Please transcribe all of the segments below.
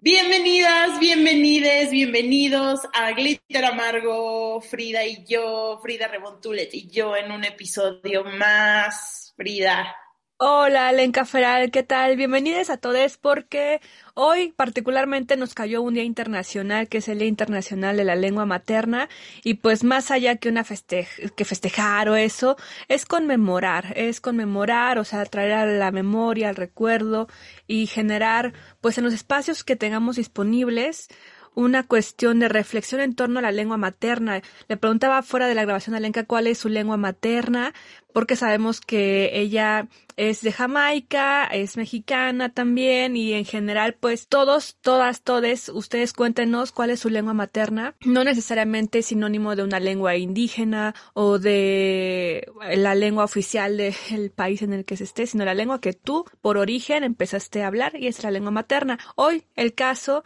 Bienvenidas, bienvenides, bienvenidos a Glitter Amargo, Frida y yo, Frida Rebontulet y yo en un episodio más, Frida. Hola, Lenca Feral, ¿qué tal? Bienvenidos a todos porque hoy particularmente nos cayó un día internacional que es el Día Internacional de la Lengua Materna y pues más allá que una que festejar o eso, es conmemorar, es conmemorar, o sea, traer a la memoria, al recuerdo y generar pues en los espacios que tengamos disponibles una cuestión de reflexión en torno a la lengua materna. Le preguntaba fuera de la grabación a Lenka cuál es su lengua materna, porque sabemos que ella es de Jamaica, es mexicana también y en general pues todos, todas, todes, ustedes cuéntenos cuál es su lengua materna. No necesariamente sinónimo de una lengua indígena o de la lengua oficial del país en el que se esté, sino la lengua que tú por origen empezaste a hablar y es la lengua materna. Hoy el caso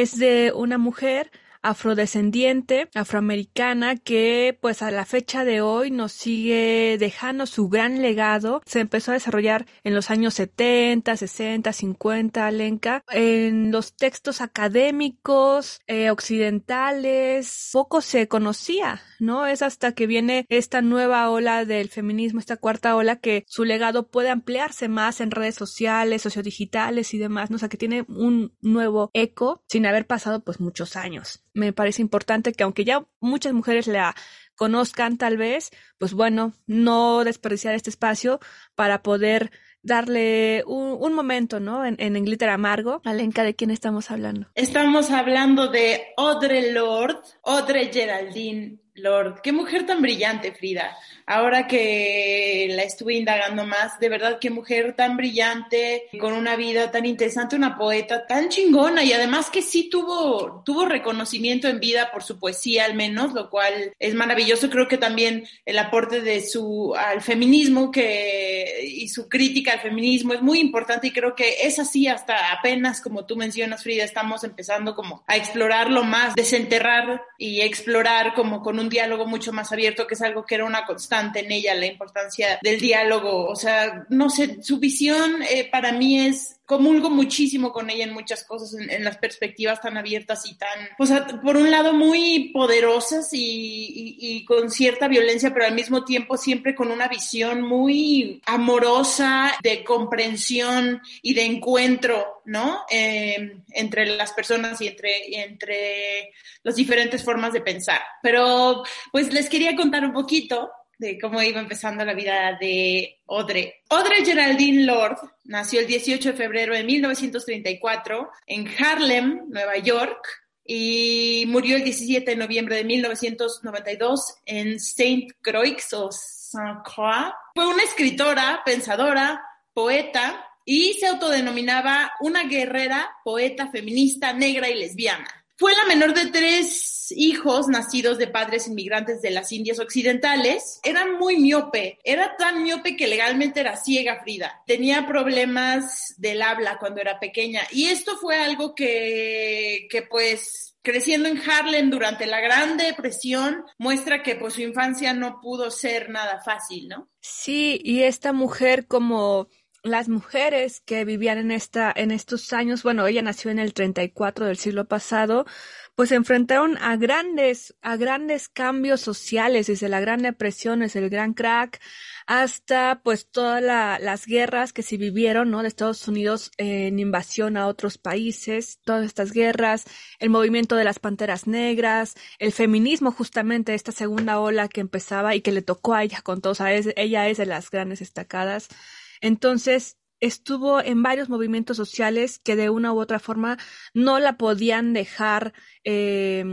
es de una mujer afrodescendiente, afroamericana, que pues a la fecha de hoy nos sigue dejando su gran legado. Se empezó a desarrollar en los años 70, 60, 50, Lenca, en los textos académicos eh, occidentales, poco se conocía, ¿no? Es hasta que viene esta nueva ola del feminismo, esta cuarta ola, que su legado puede ampliarse más en redes sociales, sociodigitales y demás, ¿no? O sea, que tiene un nuevo eco sin haber pasado pues muchos años me parece importante que aunque ya muchas mujeres la conozcan tal vez, pues bueno, no desperdiciar este espacio para poder darle un, momento, ¿no? En, en, Glitter Amargo. Alenka, ¿de quién estamos hablando? Estamos hablando de Audre Lorde, Audre Geraldine Lord, qué mujer tan brillante, Frida. Ahora que la estuve indagando más, de verdad, qué mujer tan brillante, con una vida tan interesante, una poeta tan chingona y además que sí tuvo, tuvo reconocimiento en vida por su poesía al menos, lo cual es maravilloso. Creo que también el aporte de su al feminismo que, y su crítica al feminismo es muy importante y creo que es así hasta apenas, como tú mencionas, Frida, estamos empezando como a explorarlo más, desenterrar y explorar como con un diálogo mucho más abierto, que es algo que era una constante en ella, la importancia del diálogo. O sea, no sé, su visión eh, para mí es comulgo muchísimo con ella en muchas cosas, en, las perspectivas tan abiertas y tan, sea, por un lado muy poderosas y, con cierta violencia, pero al mismo tiempo siempre con una visión muy amorosa de comprensión y de encuentro, ¿no? Em, entre las personas y entre, entre las diferentes formas de pensar. Pero pues les quería contar un poquito de cómo iba empezando la vida de Audre. Audre Geraldine Lord nació el 18 de febrero de 1934 en Harlem, Nueva York, y murió el 17 de noviembre de 1992 en Saint Croix o Saint Croix. Fue una escritora, pensadora, poeta y se autodenominaba una guerrera, poeta, feminista, negra y lesbiana. Fue la menor de tres hijos nacidos de padres inmigrantes de las Indias Occidentales. Era muy miope, era tan miope que legalmente era ciega Frida. Tenía problemas del habla cuando era pequeña y esto fue algo que, que pues creciendo en Harlem durante la Gran Depresión, muestra que pues su infancia no pudo ser nada fácil, ¿no? Sí, y esta mujer como las mujeres que vivían en esta en estos años, bueno, ella nació en el 34 del siglo pasado, pues se enfrentaron a grandes a grandes cambios sociales desde la Gran Depresión, desde el Gran Crack hasta pues todas las guerras que se vivieron, ¿no? De Estados Unidos en invasión a otros países, todas estas guerras, el movimiento de las panteras negras, el feminismo justamente esta segunda ola que empezaba y que le tocó a ella con todos, a ella es de las grandes destacadas entonces, estuvo en varios movimientos sociales que de una u otra forma no la podían dejar eh,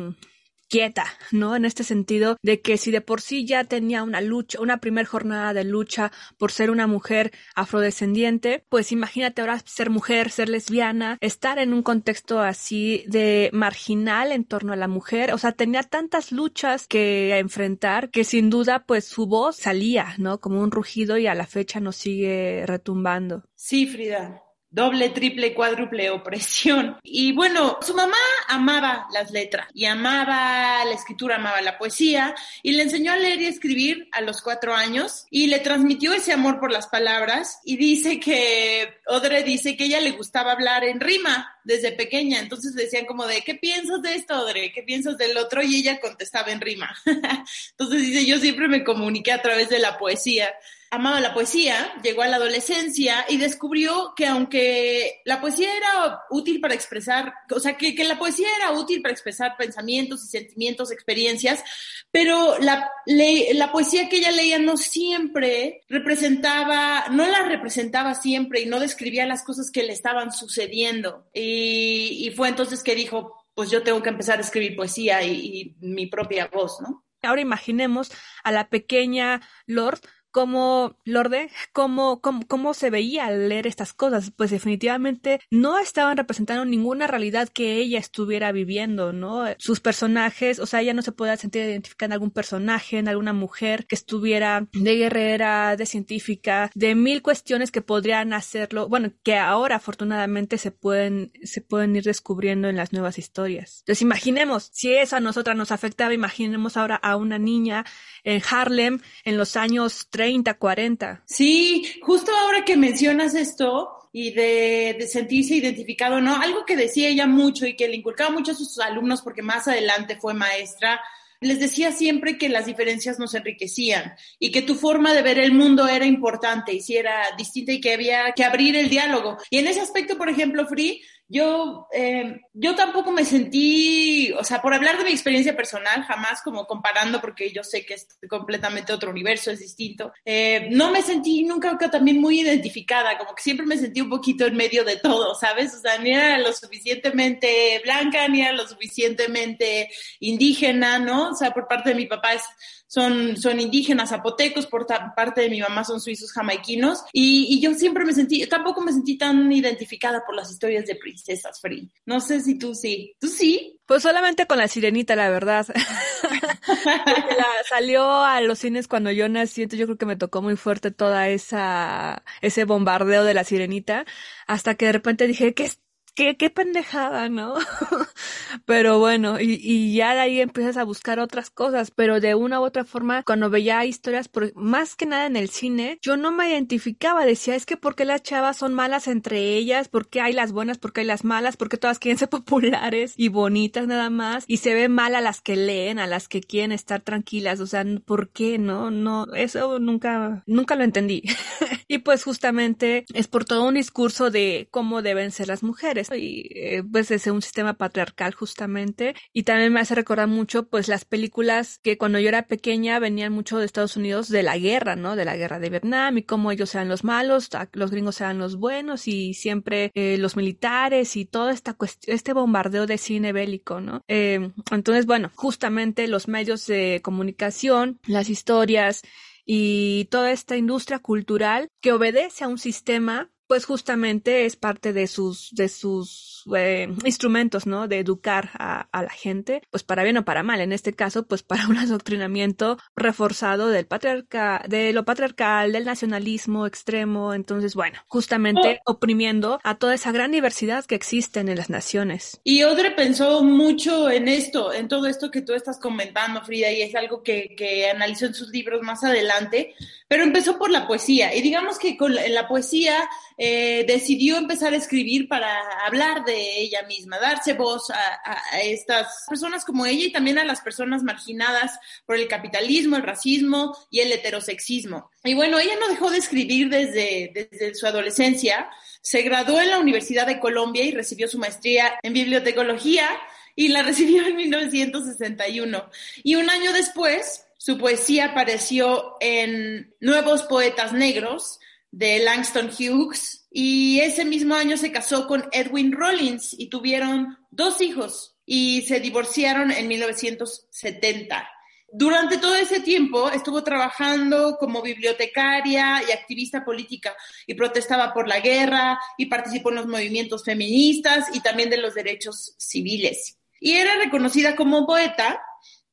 quieta, ¿no? En este sentido de que si de por sí ya tenía una lucha, una primer jornada de lucha por ser una mujer afrodescendiente, pues imagínate ahora ser mujer, ser lesbiana, estar en un contexto así de marginal en torno a la mujer, o sea, tenía tantas luchas que enfrentar que sin duda pues su voz salía, ¿no? Como un rugido y a la fecha nos sigue retumbando. Sí, Frida. Doble, triple, cuádruple opresión. Y bueno, su mamá amaba las letras y amaba la escritura, amaba la poesía y le enseñó a leer y escribir a los cuatro años y le transmitió ese amor por las palabras y dice que, Odre dice que ella le gustaba hablar en rima desde pequeña, entonces decían como de, ¿qué piensas de esto, Odre? ¿Qué piensas del otro? Y ella contestaba en rima. entonces dice, yo siempre me comuniqué a través de la poesía amaba la poesía, llegó a la adolescencia y descubrió que aunque la poesía era útil para expresar, o sea, que, la poesía era útil para expresar pensamientos y sentimientos, experiencias, pero la, la poesía que ella leía no siempre representaba, no la representaba siempre y no describía las cosas que le estaban sucediendo. Y, y fue entonces que dijo, pues yo tengo que empezar a escribir poesía y, y mi propia voz, ¿no? Ahora imaginemos a la pequeña Lord cómo, Lorde, cómo, cómo, cómo se veía al leer estas cosas. Pues definitivamente no estaban representando ninguna realidad que ella estuviera viviendo, ¿no? Sus personajes, o sea, ella no se podía sentir identificada en algún personaje, en alguna mujer que estuviera de guerrera, de científica, de mil cuestiones que podrían hacerlo, bueno, que ahora afortunadamente se pueden, se pueden ir descubriendo en las nuevas historias. Entonces imaginemos, si eso a nosotras nos afectaba, imaginemos ahora a una niña en Harlem en los años 30, 40. Sí, justo ahora que mencionas esto y de, de, sentirse identificado, ¿no? Algo que decía ella mucho y que le inculcaba mucho a sus alumnos porque más adelante fue maestra, les decía siempre que las diferencias nos enriquecían y que tu forma de ver el mundo era importante y si era distinta y que había que abrir el diálogo. Y en ese aspecto, por ejemplo, Free, yo, eh, yo tampoco me sentí, o sea, por hablar de mi experiencia personal, jamás como comparando, porque yo sé que es completamente otro universo, es distinto, eh, no me sentí nunca también muy identificada, como que siempre me sentí un poquito en medio de todo, ¿sabes? O sea, ni era lo suficientemente blanca, ni era lo suficientemente indígena, ¿no? O sea, por parte de mi papá es son, son indígenas zapotecos, por parte de mi mamá son suizos jamaiquinos, y, y, yo siempre me sentí, tampoco me sentí tan identificada por las historias de princesas, Free. No sé si tú sí. ¿Tú sí? Pues solamente con la sirenita, la verdad. la salió a los cines cuando yo nací, entonces yo creo que me tocó muy fuerte toda esa, ese bombardeo de la sirenita, hasta que de repente dije, ¿qué es qué, qué pendejada, ¿no? pero bueno, y, ya de ahí empiezas a buscar otras cosas, pero de una u otra forma, cuando veía historias, más que nada en el cine, yo no me identificaba, decía, es que ¿por qué las chavas son malas entre ellas? ¿Por qué hay las buenas? ¿Por qué hay las malas? ¿Por qué todas quieren ser populares y bonitas nada más? Y se ve mal a las que leen, a las que quieren estar tranquilas, o sea, ¿por qué no? No, eso nunca, nunca lo entendí. y pues justamente es por todo un discurso de cómo deben ser las mujeres y eh, pues es un sistema patriarcal justamente y también me hace recordar mucho pues las películas que cuando yo era pequeña venían mucho de Estados Unidos de la guerra, ¿no? De la guerra de Vietnam y cómo ellos eran los malos, los gringos eran los buenos y siempre eh, los militares y toda esta este bombardeo de cine bélico, ¿no? Eh, entonces, bueno, justamente los medios de comunicación, las historias y toda esta industria cultural que obedece a un sistema pues justamente es parte de sus, de sus eh, instrumentos, ¿no? De educar a, a, la gente, pues para bien o para mal. En este caso, pues para un adoctrinamiento reforzado del patriarca, de lo patriarcal, del nacionalismo extremo. Entonces, bueno, justamente oh. oprimiendo a toda esa gran diversidad que existe en las naciones. Y Odre pensó mucho en esto, en todo esto que tú estás comentando, Frida, y es algo que, que analizó en sus libros más adelante, pero empezó por la poesía. Y digamos que con la, en la poesía eh, decidió empezar a escribir para hablar de ella misma, darse voz a, estas personas como ella y también a las personas marginadas por el capitalismo, el racismo y el heterosexismo. Y bueno, ella no dejó de escribir desde, desde su adolescencia, se graduó en la Universidad de Colombia y recibió su maestría en bibliotecología y la recibió en 1961. Y un año después, su poesía apareció en Nuevos Poetas Negros, de Langston Hughes y ese mismo año se casó con Edwin Rollins y tuvieron dos hijos y se divorciaron en 1970. Durante todo ese tiempo estuvo trabajando como bibliotecaria y activista política y protestaba por la guerra y participó en los movimientos feministas y también de los derechos civiles. Y era reconocida como poeta.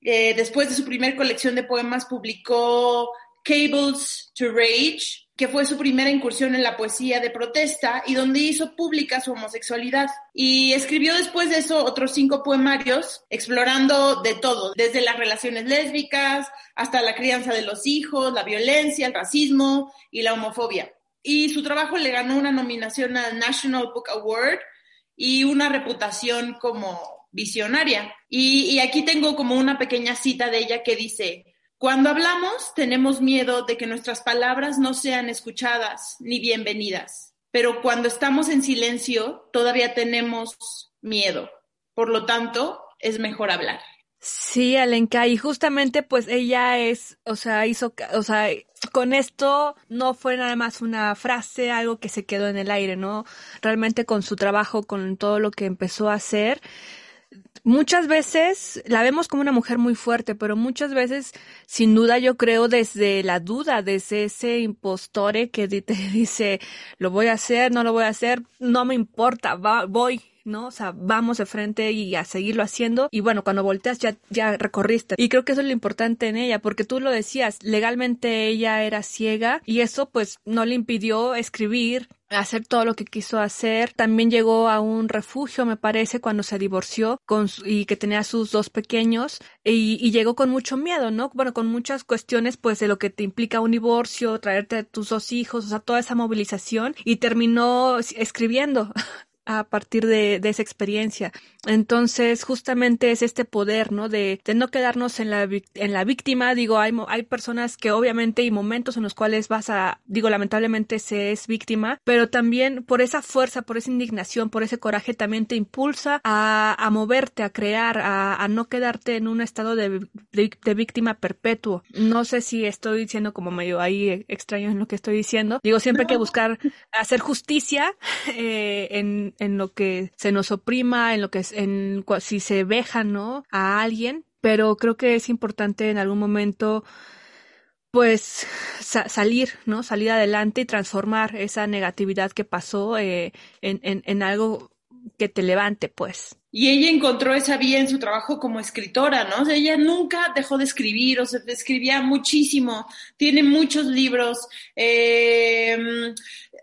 Eh, después de su primer colección de poemas publicó Cables to Rage, que fue su primera incursión en la poesía de protesta y donde hizo pública su homosexualidad. Y escribió después de eso otros cinco poemarios explorando de todo, desde las relaciones lésbicas hasta la crianza de los hijos, la violencia, el racismo y la homofobia. Y su trabajo le ganó una nominación al National Book Award y una reputación como visionaria. Y, y aquí tengo como una pequeña cita de ella que dice, cuando hablamos, tenemos miedo de que nuestras palabras no sean escuchadas ni bienvenidas, pero cuando estamos en silencio, todavía tenemos miedo. Por lo tanto, es mejor hablar. Sí, Alenka, y justamente pues ella es, o sea, hizo, o sea, con esto no fue nada más una frase, algo que se quedó en el aire, ¿no? Realmente con su trabajo, con todo lo que empezó a hacer, muchas veces la vemos como una mujer muy fuerte, pero muchas veces, sin duda, yo creo desde la duda, desde ese impostore que te dice, lo voy a hacer, no lo voy a hacer, no me importa, voy, ¿no? O sea, vamos de frente y a seguirlo haciendo. Y bueno, cuando volteas ya, ya recorriste. Y creo que eso es lo importante en ella, porque tú lo decías, legalmente ella era ciega y eso pues no le impidió escribir, hacer todo lo que quiso hacer. También llegó a un refugio, me parece, cuando se divorció con y que tenía sus dos pequeños y, y, llegó con mucho miedo, ¿no? Bueno, con muchas cuestiones, pues, de lo que te implica un divorcio, traerte a tus dos hijos, o sea, toda esa movilización y terminó escribiendo a partir de, de, esa experiencia. Entonces, justamente es este poder, ¿no? De, de no quedarnos en la, en la víctima. Digo, hay, hay personas que obviamente hay momentos en los cuales vas a, digo, lamentablemente se es víctima, pero también por esa fuerza, por esa indignación, por ese coraje también te impulsa a, a moverte, a crear, a, a, no quedarte en un estado de, de, de, víctima perpetuo. No sé si estoy diciendo como medio ahí extraño en lo que estoy diciendo. Digo, siempre hay que buscar hacer justicia eh, en, en lo que se nos oprima, en lo que en si se veja, ¿no? A alguien, pero creo que es importante en algún momento pues sa salir, ¿no? Salir adelante y transformar esa negatividad que pasó eh, en, en, en algo que te levante, pues. Y ella encontró esa vía en su trabajo como escritora, ¿no? Ella nunca dejó de escribir, o sea, escribía muchísimo, tiene muchos libros. Eh,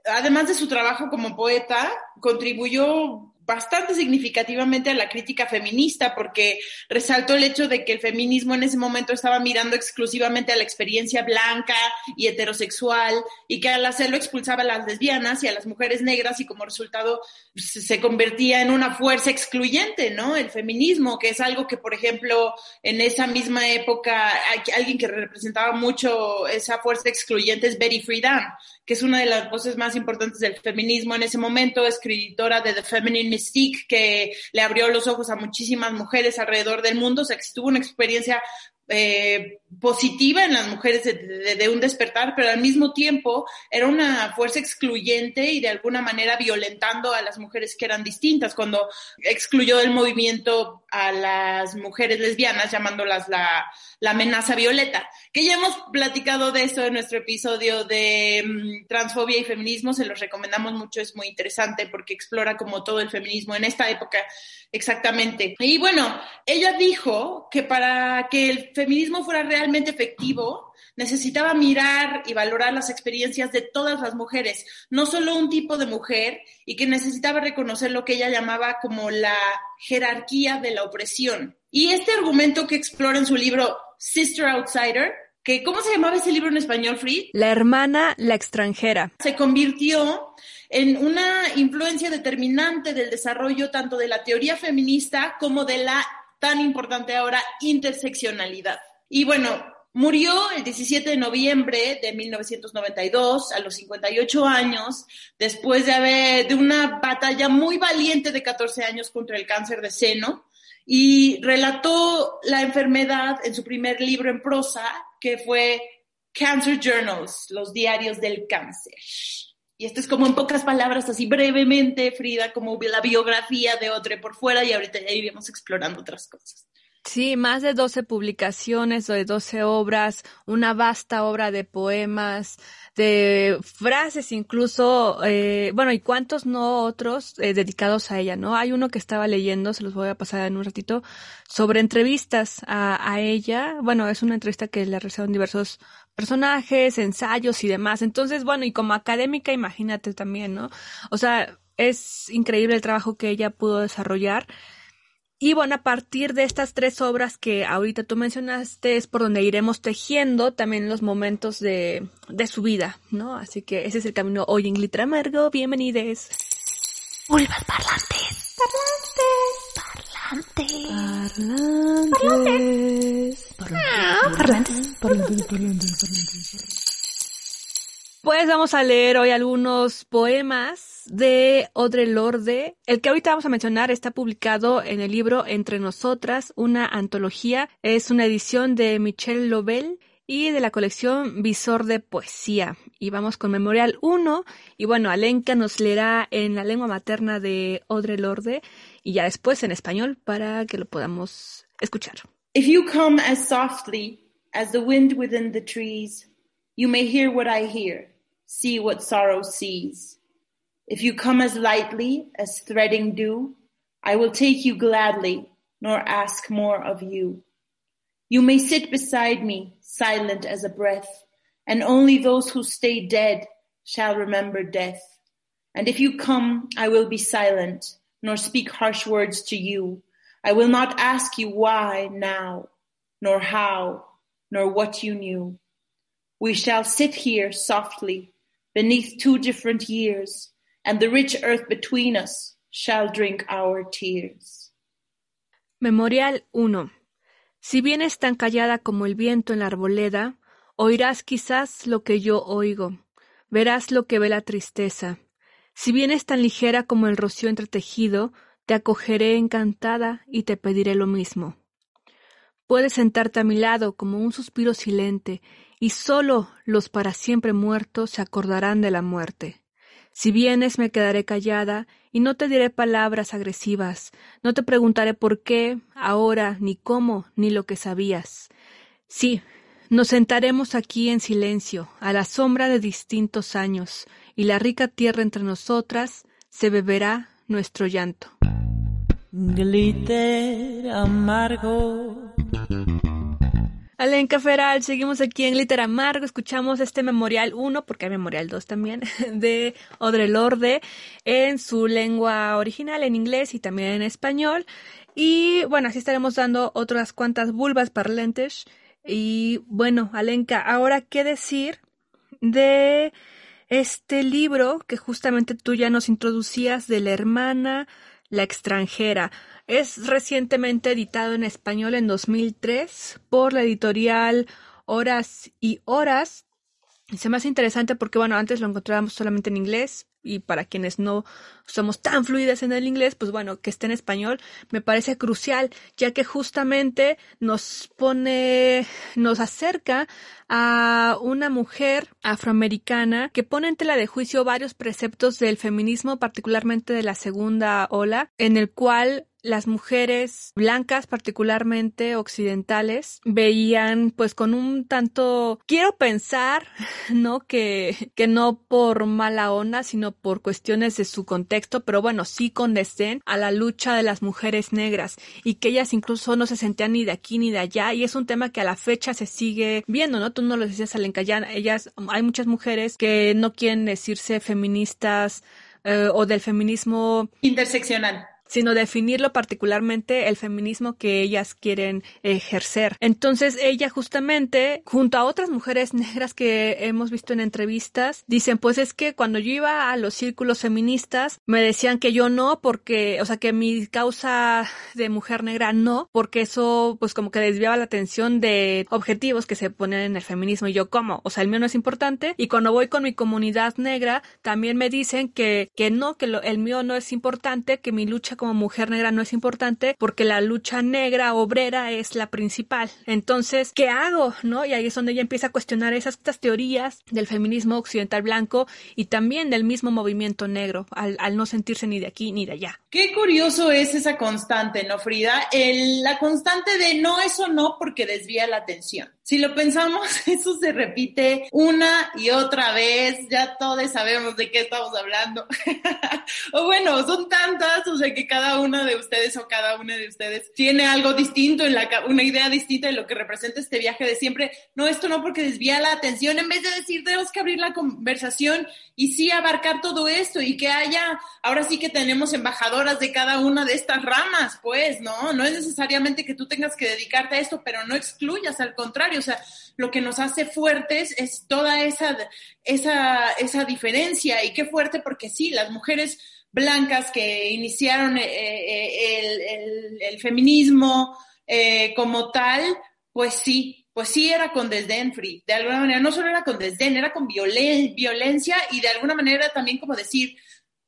además de su trabajo como poeta, contribuyó bastante significativamente a la crítica feminista porque resaltó el hecho de que el feminismo en ese momento estaba mirando exclusivamente a la experiencia blanca y heterosexual y que al hacerlo expulsaba a las lesbianas y a las mujeres negras y como resultado se convertía en una fuerza excluyente, ¿no? El feminismo, que es algo que, por ejemplo, en esa misma época, alguien que representaba mucho esa fuerza excluyente es Betty Friedan, que es una de las voces más importantes del feminismo en ese momento, escritora de The Feminine Mystique, que le abrió los ojos a muchísimas mujeres alrededor del mundo, o sea, que tuvo una experiencia eh, positiva en las mujeres de, de, un despertar, pero al mismo tiempo era una fuerza excluyente y de alguna manera violentando a las mujeres que eran distintas, cuando excluyó del movimiento a las mujeres lesbianas, llamándolas la, la amenaza violeta, que ya hemos platicado de eso en nuestro episodio de um, transfobia y feminismo, se los recomendamos mucho, es muy interesante porque explora como todo el feminismo en esta época exactamente. Y bueno, ella dijo que para que el feminismo fuera realmente efectivo, necesitaba mirar y valorar las experiencias de todas las mujeres, no solo un tipo de mujer, y que necesitaba reconocer lo que ella llamaba como la jerarquía de la opresión. Y este argumento que explora en su libro Sister Outsider, que ¿cómo se llamaba ese libro en español, Free? La hermana, la extranjera. Se convirtió en una influencia determinante del desarrollo tanto de la teoría feminista como de la tan importante ahora interseccionalidad. Y bueno, murió el 17 de noviembre de 1992 a los 58 años después de haber de una batalla muy valiente de 14 años contra el cáncer de seno y relató la enfermedad en su primer libro en prosa que fue Cancer Journals, los diarios del cáncer. Y esto es como en pocas palabras, así brevemente, Frida, como la biografía de Audre por fuera y ahorita ya iremos explorando otras cosas. Sí, más de 12 publicaciones, de 12 obras, una vasta obra de poemas, de frases incluso, eh, bueno, y cuántos no otros eh, dedicados a ella, ¿no? Hay uno que estaba leyendo, se los voy a pasar en un ratito, sobre entrevistas a, ella. Bueno, es una entrevista que le realizaron diversos personajes, ensayos y demás. Entonces, bueno, y como académica, imagínate también, ¿no? O sea, es increíble el trabajo que ella pudo desarrollar. Y bueno, a partir de estas tres obras que ahorita tú mencionaste es por donde iremos tejiendo también los momentos de, de su vida, ¿no? Así que ese es el camino hoy en Glitter Amargo. Bienvenides. Vulvas parlantes. Parlantes. Parlantes. Parlantes. Parlantes. Parlantes. Pues vamos a leer hoy algunos poemas de Audre Lorde. El que ahorita vamos a mencionar está publicado en el libro Entre Nosotras, una antología. Es una edición de Michelle Lovell y de la colección Visor de Poesía. Y vamos con Memorial 1. Y bueno, Alenka nos leerá en la lengua materna de Audre Lorde y ya después en español para que lo podamos escuchar. If you come as softly as the wind within the trees, you may hear what I hear. See what sorrow sees. If you come as lightly as threading dew, I will take you gladly, nor ask more of you. You may sit beside me, silent as a breath, and only those who stay dead shall remember death. And if you come, I will be silent, nor speak harsh words to you. I will not ask you why now, nor how, nor what you knew. We shall sit here softly, beneath two different years, and the rich earth between us shall drink our tears. Memorial 1. Si vienes tan callada como el viento en la arboleda, oirás quizás lo que yo oigo, verás lo que ve la tristeza. Si vienes tan ligera como el rocío entretejido, te acogeré encantada y te pediré lo mismo. Puedes sentarte a mi lado como un suspiro silente y sólo los para siempre muertos se acordarán de la muerte. Si vienes me quedaré callada y no te diré palabras agresivas, no te preguntaré por qué, ahora, ni cómo, ni lo que sabías. Sí, nos sentaremos aquí en silencio, a la sombra de distintos años, y la rica tierra entre nosotras se beberá nuestro llanto. Glitter amargo Alenka Feral, seguimos aquí en Glitter Amargo, escuchamos este Memorial 1, porque hay Memorial 2 también, de Audre Lorde, en su lengua original, en inglés y también en español. Y bueno, así estaremos dando otras cuantas vulvas parlentes. Y bueno, Alenka, ahora qué decir de este libro que justamente tú ya nos introducías de la hermana, la extranjera. Es recientemente editado en español en 2003 por la editorial Horas y Horas. Se me hace interesante porque, bueno, antes lo encontrábamos solamente en inglés y para quienes no somos tan fluidas en el inglés, pues bueno, que esté en español me parece crucial, ya que justamente nos pone, nos acerca a una mujer afroamericana que pone en tela de juicio varios preceptos del feminismo, particularmente de la segunda ola, en el cual las mujeres blancas, particularmente occidentales, veían pues con un tanto, quiero pensar, ¿no? Que, que no por mala onda, sino por cuestiones de su contexto, pero bueno, sí con desdén a la lucha de las mujeres negras y que ellas incluso no se sentían ni de aquí ni de allá y es un tema que a la fecha se sigue viendo, ¿no? Tú no lo decías, Alenka, ya ellas, hay muchas mujeres que no quieren decirse feministas eh, o del feminismo interseccional sino definirlo particularmente el feminismo que ellas quieren ejercer. Entonces ella justamente, junto a otras mujeres negras que hemos visto en entrevistas, dicen, pues es que cuando yo iba a los círculos feministas, me decían que yo no, porque, o sea, que mi causa de mujer negra no, porque eso pues como que desviaba la atención de objetivos que se ponen en el feminismo. Y yo, ¿cómo? O sea, el mío no es importante. Y cuando voy con mi comunidad negra, también me dicen que, que no, que el mío no es importante, que mi lucha como mujer negra no es importante porque la lucha negra obrera es la principal. Entonces, ¿qué hago? ¿No? Y ahí es donde ella empieza a cuestionar esas teorías del feminismo occidental blanco y también del mismo movimiento negro, al, no sentirse ni de aquí ni de allá. Qué curioso es esa constante, ¿no, Frida? la constante de no, eso no, porque desvía la atención. Si lo pensamos, eso se repite una y otra vez, ya todos sabemos de qué estamos hablando. o bueno, son tantas, o sea que cada una de ustedes o cada una de ustedes tiene algo distinto en la una idea distinta de lo que representa este viaje de siempre. No, esto no porque desvía la atención, en vez de decir tenemos que abrir la conversación y sí abarcar todo esto y que haya, ahora sí que tenemos embajadoras de cada una de estas ramas, pues, ¿no? No es necesariamente que tú tengas que dedicarte a esto, pero no excluyas, al contrario, sea, lo que nos hace fuertes es toda esa, esa, esa diferencia y qué fuerte porque sí, las mujeres blancas que iniciaron eh, eh, el, el, el, feminismo eh, como tal, pues sí, pues sí era con desdén, Free, de alguna manera, no solo era con desdén, era con violen violencia y de alguna manera también como decir,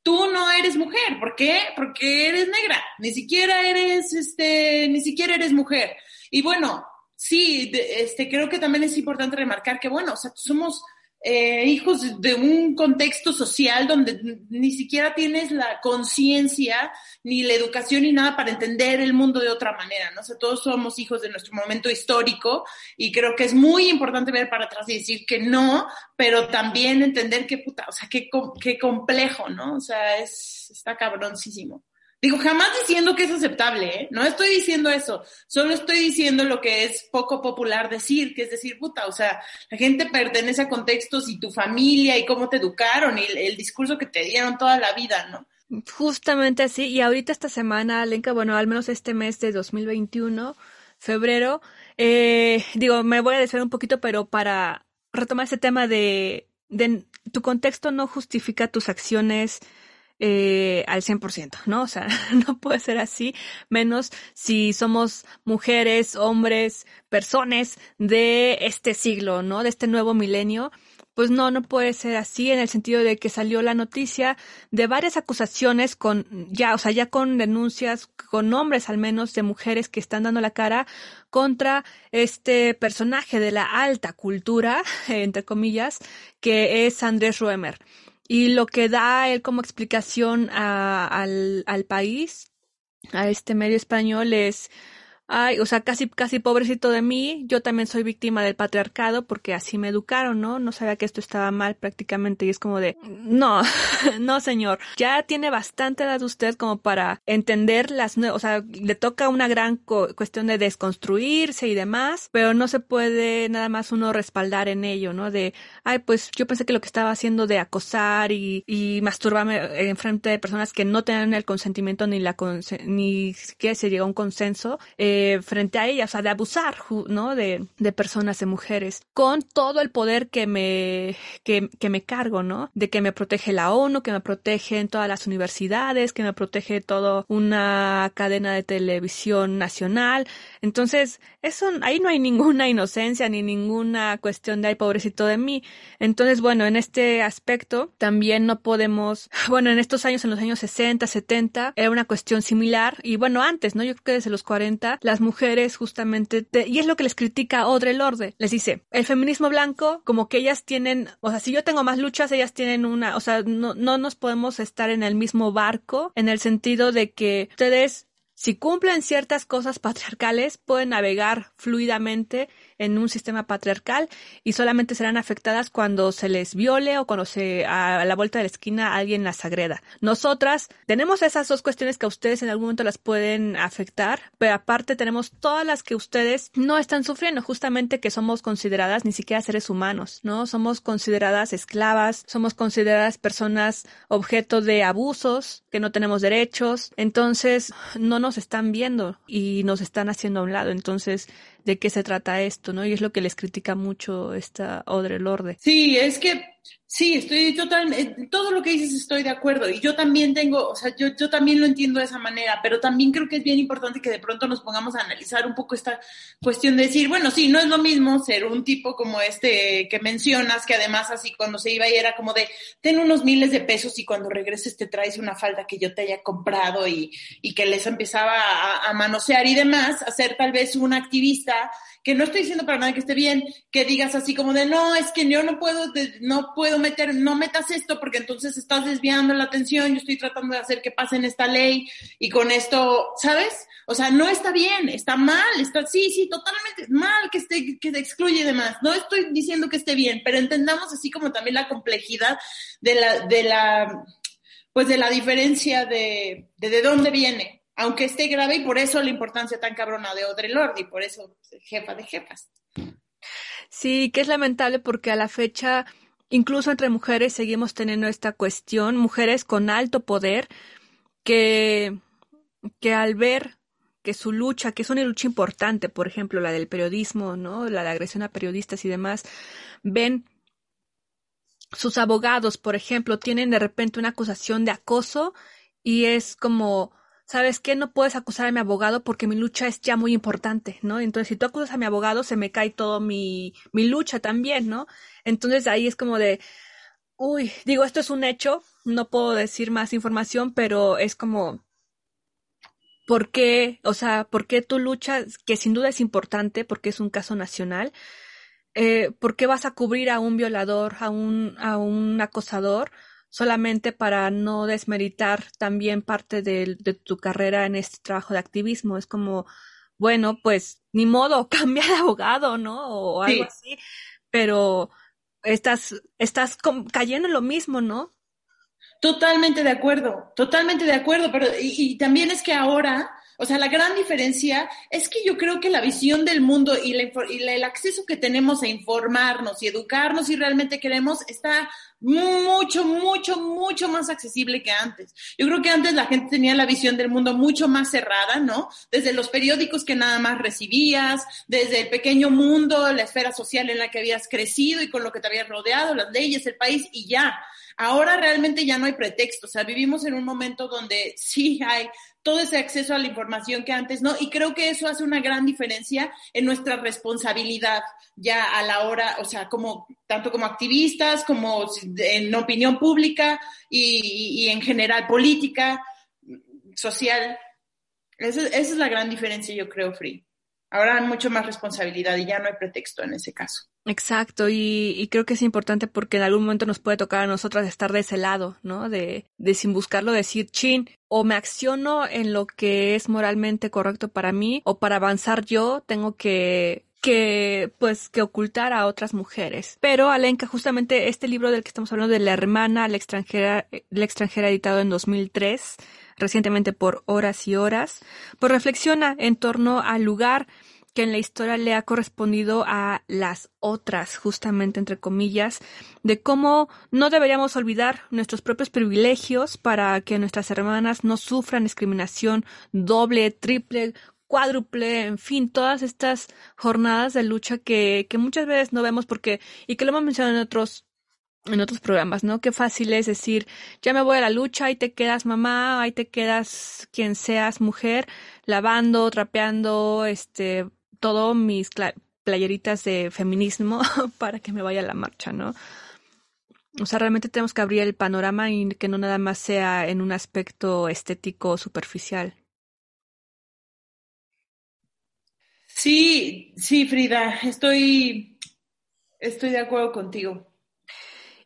tú no eres mujer, ¿por qué? Porque eres negra, ni siquiera eres, este, ni siquiera eres mujer. Y bueno, sí, este, creo que también es importante remarcar que, bueno, o sea, somos eh, hijos de un contexto social donde ni siquiera tienes la conciencia ni la educación ni nada para entender el mundo de otra manera, ¿no? O sea, todos somos hijos de nuestro momento histórico y creo que es muy importante ver para atrás y decir que no, pero también entender qué puta, o sea, qué, qué complejo, ¿no? O sea, es, está cabroncísimo. Digo, jamás diciendo que es aceptable, ¿eh? No estoy diciendo eso. Solo estoy diciendo lo que es poco popular decir, que es decir, puta, o sea, la gente pertenece a contextos y tu familia y cómo te educaron y el, discurso que te dieron toda la vida, ¿no? Justamente así. Y ahorita esta semana, Lenka, bueno, al menos este mes de 2021, febrero, eh, digo, me voy a desviar un poquito, pero para retomar ese tema de, de tu contexto no justifica tus acciones eh, al 100%, ¿no? O sea, no puede ser así, menos si somos mujeres, hombres, personas de este siglo, ¿no? De este nuevo milenio. Pues no, no puede ser así en el sentido de que salió la noticia de varias acusaciones con, ya, o sea, ya con denuncias, con nombres al menos de mujeres que están dando la cara contra este personaje de la alta cultura, entre comillas, que es Andrés Ruemer. Y lo que da él como explicación al, al país, a este medio español, es ay, o sea, casi, casi pobrecito de mí, yo también soy víctima del patriarcado porque así me educaron, ¿no? No sabía que esto estaba mal prácticamente y es como de, no, no señor, ya tiene bastante edad usted como para entender las, o sea, le toca una gran cuestión de desconstruirse y demás, pero no se puede nada más uno respaldar en ello, ¿no? De, ay, pues yo pensé que lo que estaba haciendo de acosar y, y masturbarme en frente de personas que no tenían el consentimiento ni la, ni siquiera se llegó a un consenso, eh, frente a ellas, o sea, de abusar, ¿no? De, personas, de mujeres, con todo el poder que me, que, me cargo, ¿no? De que me protege la ONU, que me protege en todas las universidades, que me protege toda una cadena de televisión nacional. Entonces, eso, ahí no hay ninguna inocencia ni ninguna cuestión de, ay, pobrecito de mí. Entonces, bueno, en este aspecto también no podemos, bueno, en estos años, en los años 60, 70, era una cuestión similar, y bueno, antes, ¿no? Yo creo que desde los 40, las mujeres justamente, te, y es lo que les critica Audre Lorde, les dice, el feminismo blanco, como que ellas tienen, o sea, si yo tengo más luchas, ellas tienen una, o sea, no, no nos podemos estar en el mismo barco, en el sentido de que ustedes si cumplen ciertas cosas patriarcales, pueden navegar fluidamente en un sistema patriarcal y solamente serán afectadas cuando se les viole o cuando se a la vuelta de la esquina alguien las agreda. Nosotras tenemos esas dos cuestiones que a ustedes en algún momento las pueden afectar, pero aparte tenemos todas las que ustedes no están sufriendo, justamente que somos consideradas ni siquiera seres humanos, ¿no? Somos consideradas esclavas, somos consideradas personas objeto de abusos, que no tenemos derechos, entonces no nos están viendo y nos están haciendo a un lado. Entonces, ¿de qué se trata esto? ¿no? Y es lo que les critica mucho esta Odre Lorde. Sí, es que Sí, estoy totalmente, todo lo que dices estoy de acuerdo y yo también tengo, o sea, yo, yo también lo entiendo de esa manera, pero también creo que es bien importante que de pronto nos pongamos a analizar un poco esta cuestión de decir, bueno, sí, no es lo mismo ser un tipo como este que mencionas, que además así cuando se iba y era como de, ten unos miles de pesos y cuando regreses te traes una falda que yo te haya comprado y, y que les empezaba a, a manosear y demás, a ser tal vez un activista que no estoy diciendo para nada que esté bien, que digas así como de, no, es que yo no puedo, no puedo meter, no metas esto porque entonces estás desviando la atención, yo estoy tratando de hacer que pase en esta ley y con esto, ¿sabes? O sea, no está bien, está mal, está, sí, sí, totalmente mal que esté, que se excluye y demás. No estoy diciendo que esté bien, pero entendamos así como también la complejidad de la, de la, pues de la diferencia de, de, de dónde viene, aunque esté grave y por eso la importancia tan cabrona de Audre Lorde y por eso jefa de jefas. Sí, que es lamentable porque a la fecha, incluso entre mujeres, seguimos teniendo esta cuestión, mujeres con alto poder, que, que al ver que su lucha, que es una lucha importante, por ejemplo, la del periodismo, ¿no? La de agresión a periodistas y demás, ven sus abogados, por ejemplo, tienen de repente una acusación de acoso y es como, ¿sabes qué? No puedes acusar a mi abogado porque mi lucha es ya muy importante, ¿no? Entonces, si tú acusas a mi abogado, se me cae todo mi, mi lucha también, ¿no? Entonces ahí es como de, uy, digo, esto es un hecho, no puedo decir más información, pero es como, ¿por qué? O sea, ¿por qué tu lucha, que sin duda es importante porque es un caso nacional, eh, ¿por qué vas a cubrir a un violador, a un, a un acosador? Solamente para no desmeritar también parte de, de, tu carrera en este trabajo de activismo. Es como, bueno, pues ni modo, cambia de abogado, ¿no? O algo sí. así, pero estás, estás cayendo en lo mismo, ¿no? Totalmente de acuerdo, totalmente de acuerdo, pero y, y también es que ahora o sea, la gran diferencia es que yo creo que la visión del mundo y, la, y la, el acceso que tenemos a informarnos y educarnos si realmente queremos está mucho, mucho, mucho más accesible que antes. Yo creo que antes la gente tenía la visión del mundo mucho más cerrada, ¿no? Desde los periódicos que nada más recibías, desde el pequeño mundo, la esfera social en la que habías crecido y con lo que te habías rodeado, las leyes, el país y ya. Ahora realmente ya no hay pretexto, o sea, vivimos en un momento donde sí hay todo ese acceso a la información que antes no, y creo que eso hace una gran diferencia en nuestra responsabilidad ya a la hora, o sea, como tanto como activistas, como en opinión pública y, en general política, social. Esa, esa, es la gran diferencia, yo creo, Free. Ahora hay mucho más responsabilidad y ya no hay pretexto en ese caso. Exacto, y, y, creo que es importante porque en algún momento nos puede tocar a nosotras estar de ese lado, ¿no? De, de sin buscarlo decir, chin, o me acciono en lo que es moralmente correcto para mí, o para avanzar yo tengo que que pues que ocultar a otras mujeres. Pero Alenka, justamente este libro del que estamos hablando de la hermana, la extranjera, la extranjera editado en 2003, recientemente por Horas y Horas, pues reflexiona en torno al lugar que en la historia le ha correspondido a las otras, justamente entre comillas, de cómo no deberíamos olvidar nuestros propios privilegios para que nuestras hermanas no sufran discriminación doble, triple, cuádruple, en fin, todas estas jornadas de lucha que, que muchas veces no vemos porque, y que lo hemos mencionado en otros en otros programas, ¿no? Qué fácil es decir, ya me voy a la lucha, ahí te quedas mamá, ahí te quedas quien seas mujer, lavando, trapeando, este, todo mis playeritas de feminismo para que me vaya a la marcha, ¿no? O sea, realmente tenemos que abrir el panorama y que no nada más sea en un aspecto estético superficial. Sí, sí, Frida, estoy, estoy de acuerdo contigo.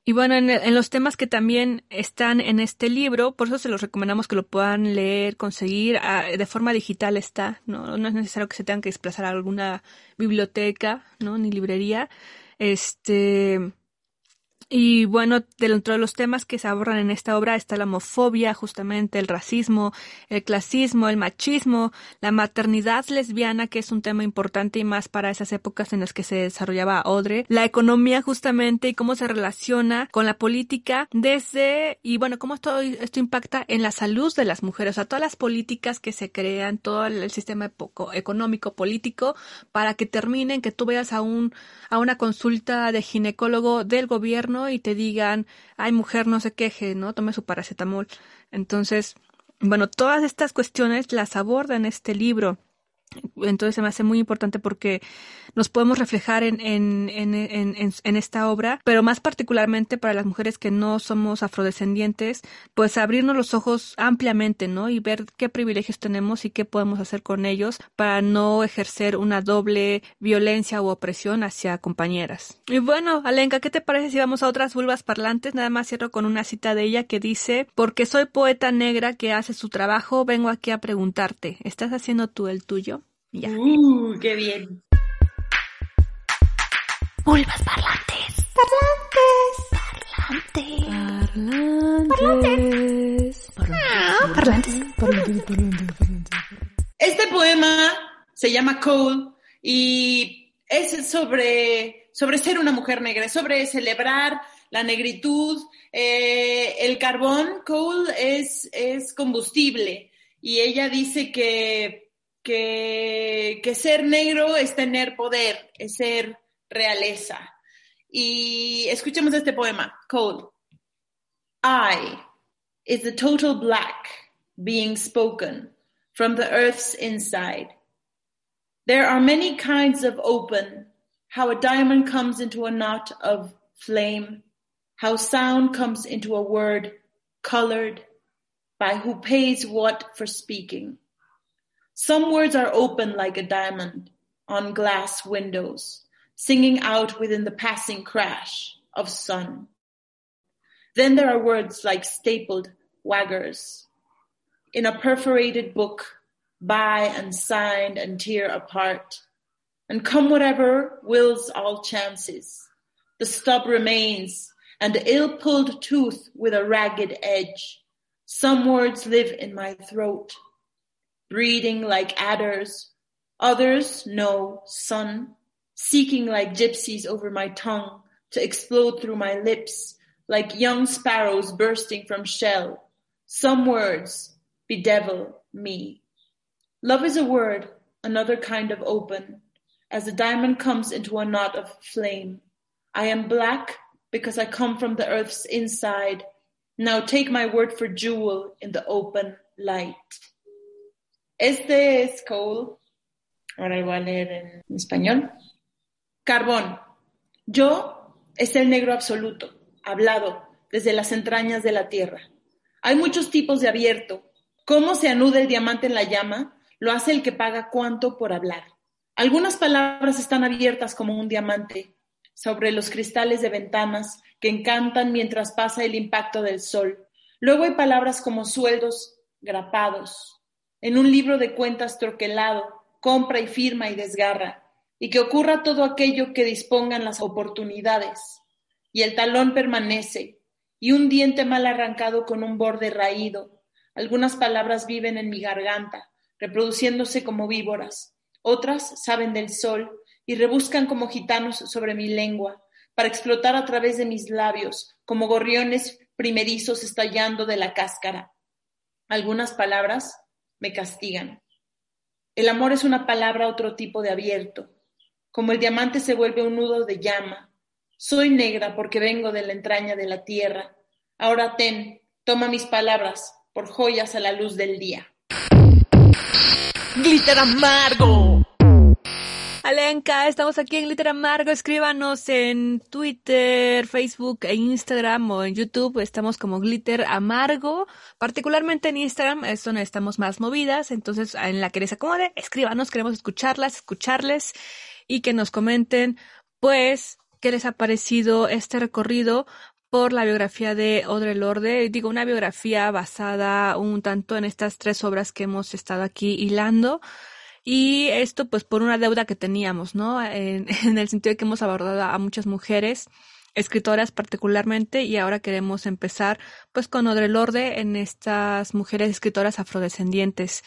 Y bueno, en, en, los temas que también están en este libro, por eso se los recomendamos que lo puedan leer, conseguir, a, de forma digital está, ¿no? No es necesario que se tengan que desplazar a alguna biblioteca, ¿no? Ni librería. Este, y bueno, dentro de los temas que se abordan en esta obra está la homofobia, justamente el racismo, el clasismo, el machismo, la maternidad lesbiana, que es un tema importante y más para esas épocas en las que se desarrollaba Odre, la economía justamente y cómo se relaciona con la política desde, y bueno, cómo esto, esto impacta en la salud de las mujeres, o sea, todas las políticas que se crean, todo el sistema económico, político, para que terminen, que tú vayas a un, a una consulta de ginecólogo del gobierno y te digan, ay mujer, no se queje, ¿no? Tome su paracetamol. Entonces, bueno, todas estas cuestiones las aborda en este libro. Entonces se me hace muy importante porque nos podemos reflejar en, en, en, en, esta obra, pero más particularmente para las mujeres que no somos afrodescendientes, pues abrirnos los ojos ampliamente, ¿no? Y ver qué privilegios tenemos y qué podemos hacer con ellos para no ejercer una doble violencia u opresión hacia compañeras. Y bueno, Alenka, ¿qué te parece si vamos a otras vulvas parlantes? Nada más cierro con una cita de ella que dice, porque soy poeta negra que hace su trabajo, vengo aquí a preguntarte, ¿estás haciendo tú el tuyo? Ya. Uh, qué bien. Vulvas parlantes. Parlantes. Parlantes. Parlantes. Parlantes. Este poema se llama Cole y es sobre, sobre ser una mujer negra, sobre celebrar la negritud. Eh, el carbón, Cole, es, es combustible y ella dice que, que, que ser negro es tener poder, es ser realeza. Y escuchemos este poema, Code. I is the total black being spoken from the earth's inside. There are many kinds of open, how a diamond comes into a knot of flame, how sound comes into a word colored by who pays what for speaking. Some words are open like a diamond on glass windows singing out within the passing crash of sun. Then there are words like stapled waggers in a perforated book, by and signed and tear apart. And come whatever wills all chances, the stub remains and the ill pulled tooth with a ragged edge. Some words live in my throat, breeding like adders. Others know, sun, seeking like gypsies over my tongue to explode through my lips like young sparrows bursting from shell. Some words bedevil me. Love is a word, another kind of open, as a diamond comes into a knot of flame. I am black because I come from the earth's inside. Now take my word for jewel in the open light. Este es Cole. Ahora lo voy a leer en español. Carbón. Yo es el negro absoluto, hablado desde las entrañas de la tierra. Hay muchos tipos de abierto. Cómo se anuda el diamante en la llama, lo hace el que paga cuánto por hablar. Algunas palabras están abiertas como un diamante sobre los cristales de ventanas que encantan mientras pasa el impacto del sol. Luego hay palabras como sueldos grapados. En un libro de cuentas troquelado, compra y firma y desgarra y que ocurra todo aquello que dispongan las oportunidades, y el talón permanece, y un diente mal arrancado con un borde raído. Algunas palabras viven en mi garganta, reproduciéndose como víboras, otras saben del sol y rebuscan como gitanos sobre mi lengua, para explotar a través de mis labios, como gorriones primerizos estallando de la cáscara. Algunas palabras me castigan. El amor es una palabra otro tipo de abierto, como el diamante se vuelve un nudo de llama. Soy negra porque vengo de la entraña de la tierra. Ahora ten, toma mis palabras por joyas a la luz del día. Glitter amargo. Alenka, estamos aquí en Glitter Amargo. Escríbanos en Twitter, Facebook e Instagram o en YouTube. Estamos como Glitter Amargo. Particularmente en Instagram es donde estamos más movidas. Entonces, en la que les acomode, escríbanos. Queremos escucharlas, escucharles y que nos comenten, pues, qué les ha parecido este recorrido por la biografía de Audre Lorde. Digo, una biografía basada un tanto en estas tres obras que hemos estado aquí hilando. Y esto, pues, por una deuda que teníamos, ¿no? En, el sentido de que hemos abordado a muchas mujeres escritoras particularmente y ahora queremos empezar pues con Audre Lorde en estas mujeres escritoras afrodescendientes.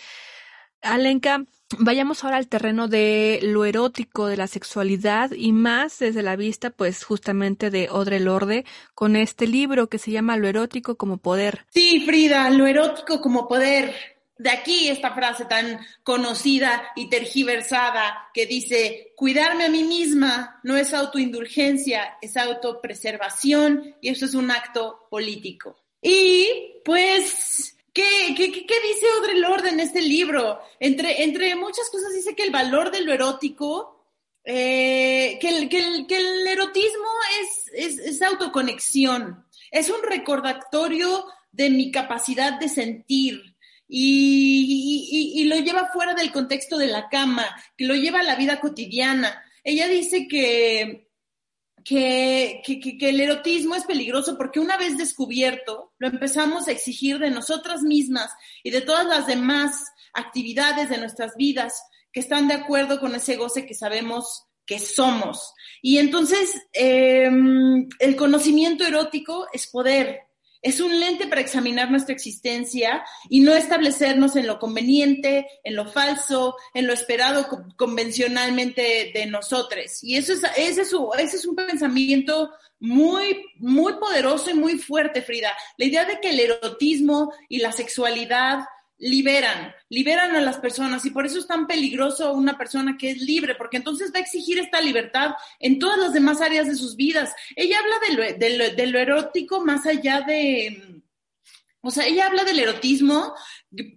Alenka, vayamos ahora al terreno de lo erótico, de la sexualidad y más desde la vista, pues justamente de Audre Lorde con este libro que se llama Lo erótico como poder. Sí, Frida, lo erótico como poder. De aquí esta frase tan conocida y tergiversada que dice, cuidarme a mí misma no es autoindulgencia, es autopreservación y eso es un acto político. Y pues ¿Qué, qué, qué, dice Audre Lorde en este libro? Entre, entre muchas cosas dice que el valor de lo erótico, eh, que, el, que, el, erotismo es, es autoconexión, es un recordatorio de mi capacidad de sentir, y, lo lleva fuera del contexto de la cama, que lo lleva a la vida cotidiana. Ella dice que, que, que, que, el erotismo es peligroso porque una vez descubierto, lo empezamos a exigir de nosotras mismas y de todas las demás actividades de nuestras vidas que están de acuerdo con ese goce que sabemos que somos. Y entonces, eh, el conocimiento erótico es poder, es un lente para examinar nuestra existencia y no establecernos en lo conveniente, en lo falso, en lo esperado convencionalmente de nosotros. Y eso es, ese es, ese es un pensamiento muy, muy poderoso y muy fuerte, Frida. La idea de que el erotismo y la sexualidad liberan, liberan a las personas y por eso es tan peligroso una persona que es libre, porque entonces va a exigir esta libertad en todas las demás áreas de sus vidas. Ella habla de lo, de lo, erótico más allá de, o sea, ella habla del erotismo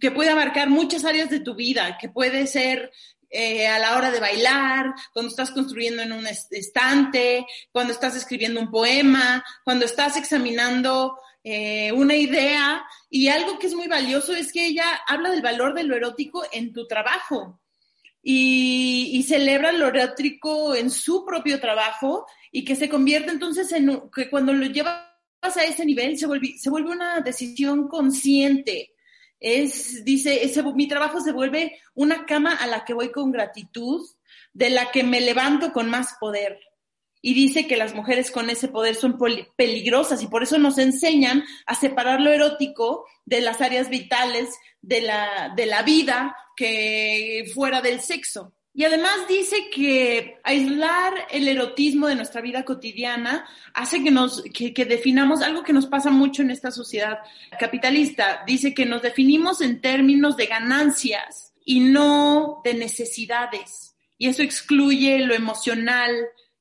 que puede abarcar muchas áreas de tu vida, que puede ser eh, a la hora de bailar, cuando estás construyendo en un estante, cuando estás escribiendo un poema, cuando estás examinando eh, una idea y algo que es muy valioso es que ella habla del valor de lo erótico en tu trabajo y, y celebra lo erótico en su propio trabajo y que se convierte entonces en que cuando lo llevas a ese nivel se vuelve, se vuelve una decisión consciente. Es, dice, ese, mi trabajo se vuelve una cama a la que voy con gratitud, de la que me levanto con más poder y dice que las mujeres con ese poder son peligrosas y por eso nos enseñan a separar lo erótico de las áreas vitales de la, de la vida que fuera del sexo. Y además dice que aislar el erotismo de nuestra vida cotidiana hace que nos, que, que, definamos algo que nos pasa mucho en esta sociedad capitalista. Dice que nos definimos en términos de ganancias y no de necesidades. Y eso excluye lo emocional,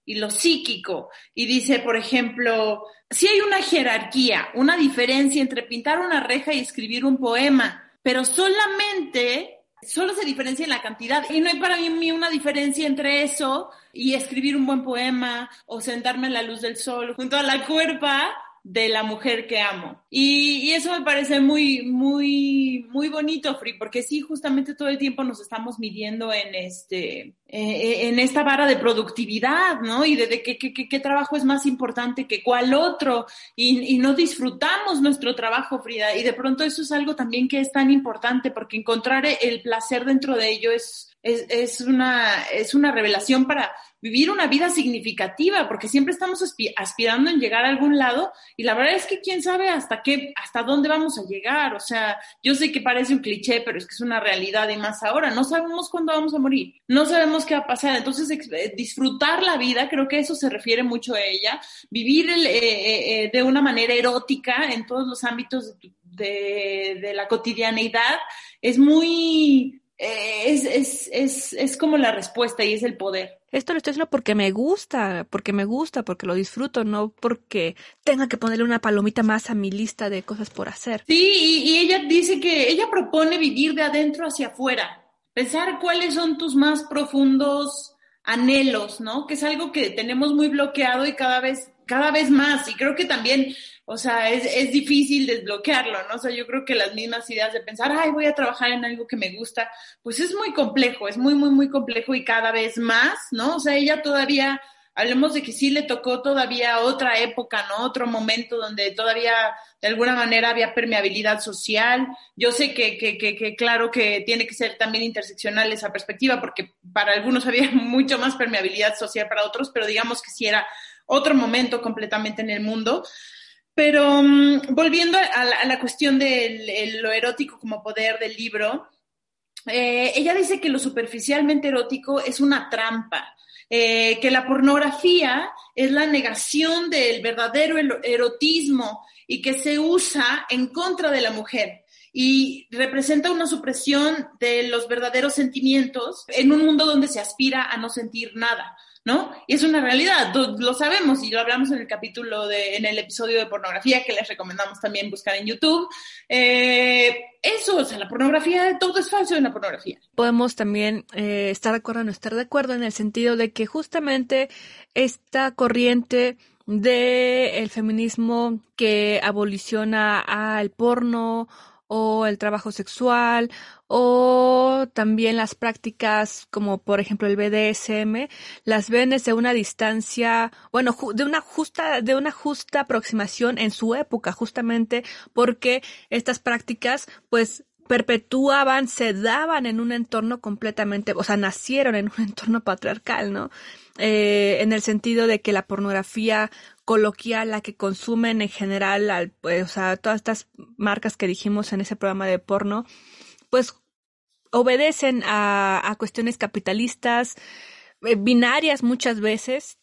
y lo psíquico. Y dice, por ejemplo, si hay una jerarquía, una diferencia entre pintar una reja y escribir un poema, pero solamente, solo se diferencia en la cantidad. Y no hay para mí una diferencia entre eso y escribir un buen poema o sentarme en la luz del sol junto a la cuerpa de la mujer que amo. Y, y, eso me parece muy, muy, muy bonito, Free, porque sí, justamente todo el tiempo nos estamos midiendo en este, eh, en esta vara de productividad, ¿no? Y de, de qué, qué, qué, trabajo es más importante que cuál otro, y, y, no disfrutamos nuestro trabajo, Frida, y de pronto eso es algo también que es tan importante, porque encontrar el placer dentro de ello es, es, es una, es una revelación para vivir una vida significativa, porque siempre estamos aspirando en llegar a algún lado y la verdad es que quién sabe hasta qué, hasta dónde vamos a llegar. O sea, yo sé que parece un cliché, pero es que es una realidad y más ahora. No sabemos cuándo vamos a morir, no sabemos qué va a pasar. Entonces, eh, disfrutar la vida, creo que eso se refiere mucho a ella, vivir el, eh, eh, eh de una manera erótica en todos los ámbitos de, de, la cotidianeidad, es muy, es, es, es, es como la respuesta y es el poder. Esto lo estoy haciendo porque me gusta, porque me gusta, porque lo disfruto, no porque tenga que ponerle una palomita más a mi lista de cosas por hacer. Sí, y, y ella dice que ella propone vivir de adentro hacia afuera, pensar cuáles son tus más profundos anhelos, ¿no? Que es algo que tenemos muy bloqueado y cada vez, cada vez más. Y creo que también o sea, es, es difícil desbloquearlo, ¿no? O sea, yo creo que las mismas ideas de pensar, ay, voy a trabajar en algo que me gusta, pues es muy complejo, es muy, muy, muy complejo y cada vez más, ¿no? O sea, ella todavía, hablemos de que sí le tocó todavía otra época, ¿no? Otro momento donde todavía de alguna manera había permeabilidad social. Yo sé que, que, que, que claro que tiene que ser también interseccional esa perspectiva, porque para algunos había mucho más permeabilidad social para otros, pero digamos que sí era otro momento completamente en el mundo. Pero um, volviendo a la, a la cuestión de lo erótico como poder del libro, eh, ella dice que lo superficialmente erótico es una trampa, eh, que la pornografía es la negación del verdadero erotismo y que se usa en contra de la mujer y representa una supresión de los verdaderos sentimientos en un mundo donde se aspira a no sentir nada. ¿no? Y es una realidad, lo sabemos y lo hablamos en el capítulo de, en el episodio de pornografía que les recomendamos también buscar en YouTube. Eh, o sea, la pornografía, todo es falso en la pornografía. Podemos también eh, estar de acuerdo o no estar de acuerdo en el sentido de que justamente esta corriente de el feminismo que aboliciona al porno o el trabajo sexual o también las prácticas como por ejemplo el BDSM las ven desde una distancia bueno de una justa de una justa aproximación en su época justamente porque estas prácticas pues perpetuaban se daban en un entorno completamente o sea nacieron en un entorno patriarcal no eh, en el sentido de que la pornografía coloquial, la que consumen en general, al, pues, o sea, todas estas marcas que dijimos en ese programa de porno, pues obedecen a, cuestiones capitalistas, eh, binarias muchas veces,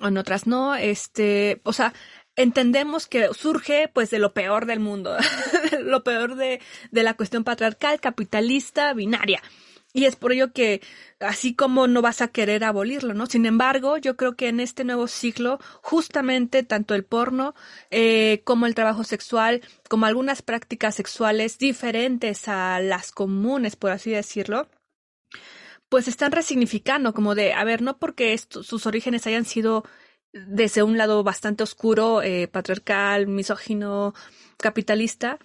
en otras no, este, o sea, entendemos que surge pues de lo peor del mundo, lo peor de la cuestión patriarcal, capitalista, binaria. Y es por ello que, así como no vas a querer abolirlo, ¿no? Sin embargo, yo creo que en este nuevo ciclo, justamente tanto el porno eh, como el trabajo sexual, como algunas prácticas sexuales diferentes a las comunes, por así decirlo, pues están resignificando, como de, a ver, no porque sus orígenes hayan sido desde un lado bastante oscuro, eh, patriarcal, misógino, capitalista,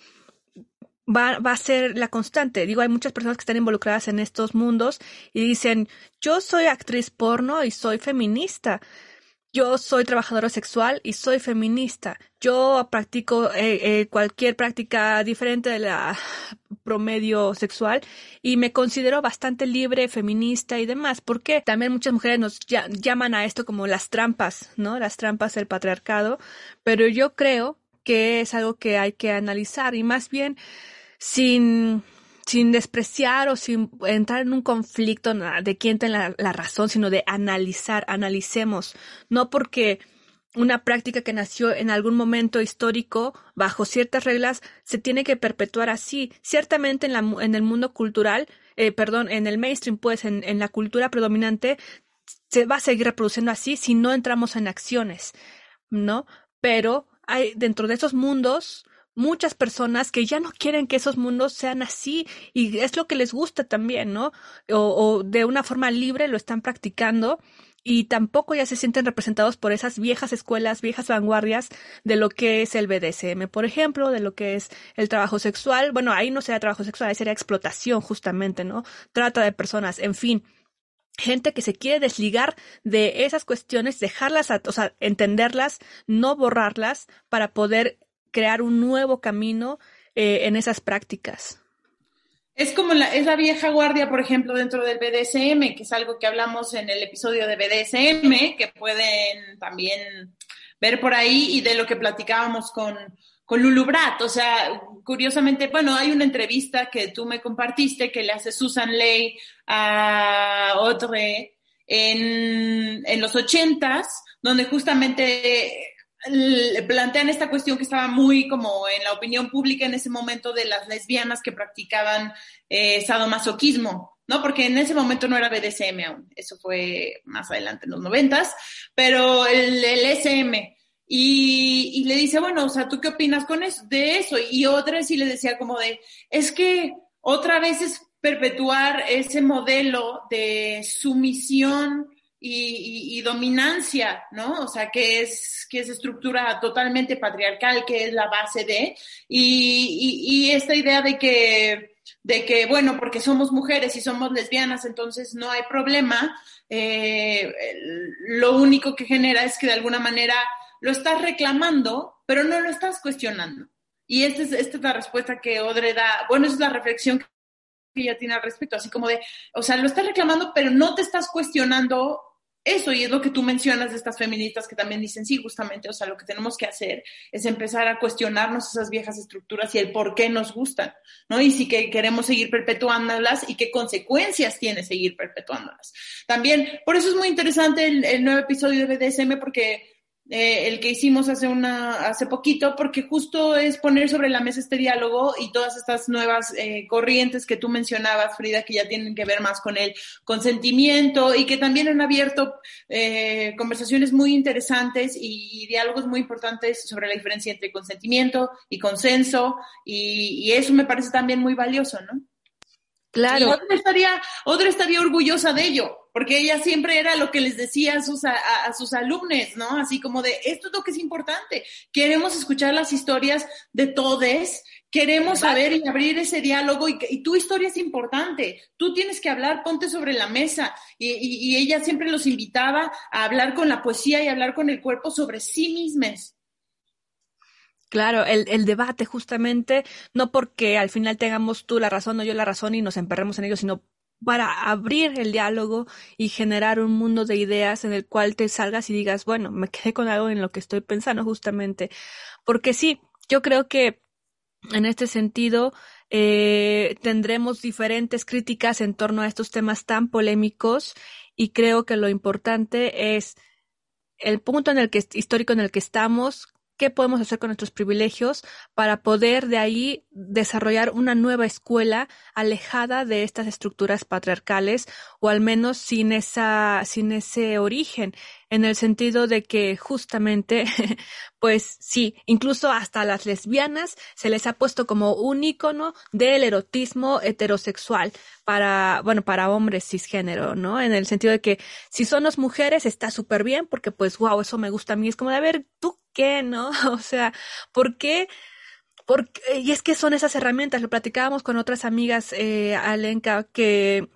va, va a ser la constante. Digo, hay muchas personas que están involucradas en estos mundos y dicen, yo soy actriz porno y soy feminista. Yo soy trabajadora sexual y soy feminista. Yo practico eh, eh, cualquier práctica diferente de la promedio sexual y me considero bastante libre, feminista y demás. Porque también muchas mujeres nos llaman a esto como las trampas, ¿no? Las trampas del patriarcado. Pero yo creo que es algo que hay que analizar y más bien sin, sin despreciar o sin entrar en un conflicto de quién tiene la, razón, sino de analizar, analicemos, no porque una práctica que nació en algún momento histórico bajo ciertas reglas se tiene que perpetuar así. Ciertamente en, la, en el mundo cultural, eh, perdón, en el mainstream, pues en, en la cultura predominante, se va a seguir reproduciendo así si no entramos en acciones, ¿no? Pero hay dentro de esos mundos muchas personas que ya no quieren que esos mundos sean así y es lo que les gusta también, ¿no? O, o, de una forma libre lo están practicando y tampoco ya se sienten representados por esas viejas escuelas, viejas vanguardias de lo que es el BDSM, por ejemplo, de lo que es el trabajo sexual. Bueno, ahí no sería trabajo sexual, ahí sería explotación justamente, ¿no? Trata de personas, en fin gente que se quiere desligar de esas cuestiones, dejarlas, o sea, entenderlas, no borrarlas para poder crear un nuevo camino eh, en esas prácticas. Es como la, es la vieja guardia, por ejemplo, dentro del BDSM, que es algo que hablamos en el episodio de BDSM, que pueden también ver por ahí y de lo que platicábamos con, con Lulu Brat. O sea, curiosamente, bueno, hay una entrevista que tú me compartiste que le hace Susan Ley a Audrey en, en los ochentas, donde justamente plantean esta cuestión que estaba muy como en la opinión pública en ese momento de las lesbianas que practicaban eh, sadomasoquismo, ¿no? Porque en ese momento no era BDSM aún, eso fue más adelante en los noventas, pero el, el SM. Y, y, le dice, bueno, o sea, ¿tú qué opinas con eso, de eso? Y otra sí le decía como de, es que otra vez es perpetuar ese modelo de sumisión y, y, y, dominancia, ¿no? O sea, que es, que es estructura totalmente patriarcal, que es la base de, y, esta idea de que, de que, bueno, porque somos mujeres y somos lesbianas, entonces no hay problema, eh, lo único que genera es que de alguna manera lo estás reclamando, pero no lo estás cuestionando. Y esta es, esta es la respuesta que Odre da, bueno, esa es la reflexión que ella tiene al respecto, así como de, o sea, lo estás reclamando, pero no te estás cuestionando eso, y es lo que tú mencionas de estas feministas que también dicen, sí, justamente, o sea, lo que tenemos que hacer es empezar a cuestionarnos esas viejas estructuras y el por qué nos gustan, ¿no? Y si que queremos seguir perpetuándolas y qué consecuencias tiene seguir perpetuándolas. También, por eso es muy interesante el, el nuevo episodio de BDSM, porque eh, el que hicimos hace una hace poquito, porque justo es poner sobre la mesa este diálogo y todas estas nuevas eh, corrientes que tú mencionabas, Frida, que ya tienen que ver más con el consentimiento y que también han abierto eh, conversaciones muy interesantes y, diálogos muy importantes sobre la diferencia entre consentimiento y consenso, y, y eso me parece también muy valioso, ¿no? Claro. Y otra estaría, otra estaría orgullosa de ello, porque ella siempre era lo que les decía a sus, a, a sus alumnos, ¿no? Así como de, esto es lo que es importante. Queremos escuchar las historias de todes, queremos saber y abrir ese diálogo y, y, tu historia es importante. Tú tienes que hablar, ponte sobre la mesa. Y, y, y ella siempre los invitaba a hablar con la poesía y hablar con el cuerpo sobre sí mismas. Claro, el, debate justamente, no porque al final tengamos tú la razón o yo la razón y nos emperremos en ello, sino para abrir el diálogo y generar un mundo de ideas en el cual te salgas y digas, bueno, me quedé con algo en lo que estoy pensando justamente. Porque sí, yo creo que en este sentido eh, tendremos diferentes críticas en torno a estos temas tan polémicos y creo que lo importante es el punto en el que histórico en el que estamos, qué podemos hacer con nuestros privilegios para poder de ahí desarrollar una nueva escuela alejada de estas estructuras patriarcales o al menos sin esa sin ese origen en el sentido de que justamente pues sí, incluso hasta las lesbianas se les ha puesto como un icono del erotismo heterosexual para, bueno, para hombres cisgénero, ¿no? En el sentido de que si son las mujeres está súper bien porque pues wow, eso me gusta a mí. Es como de, a ver, ¿tú qué, no? O sea, ¿por qué? Porque, y es que son esas herramientas, lo platicábamos con otras amigas, eh, Alenka, que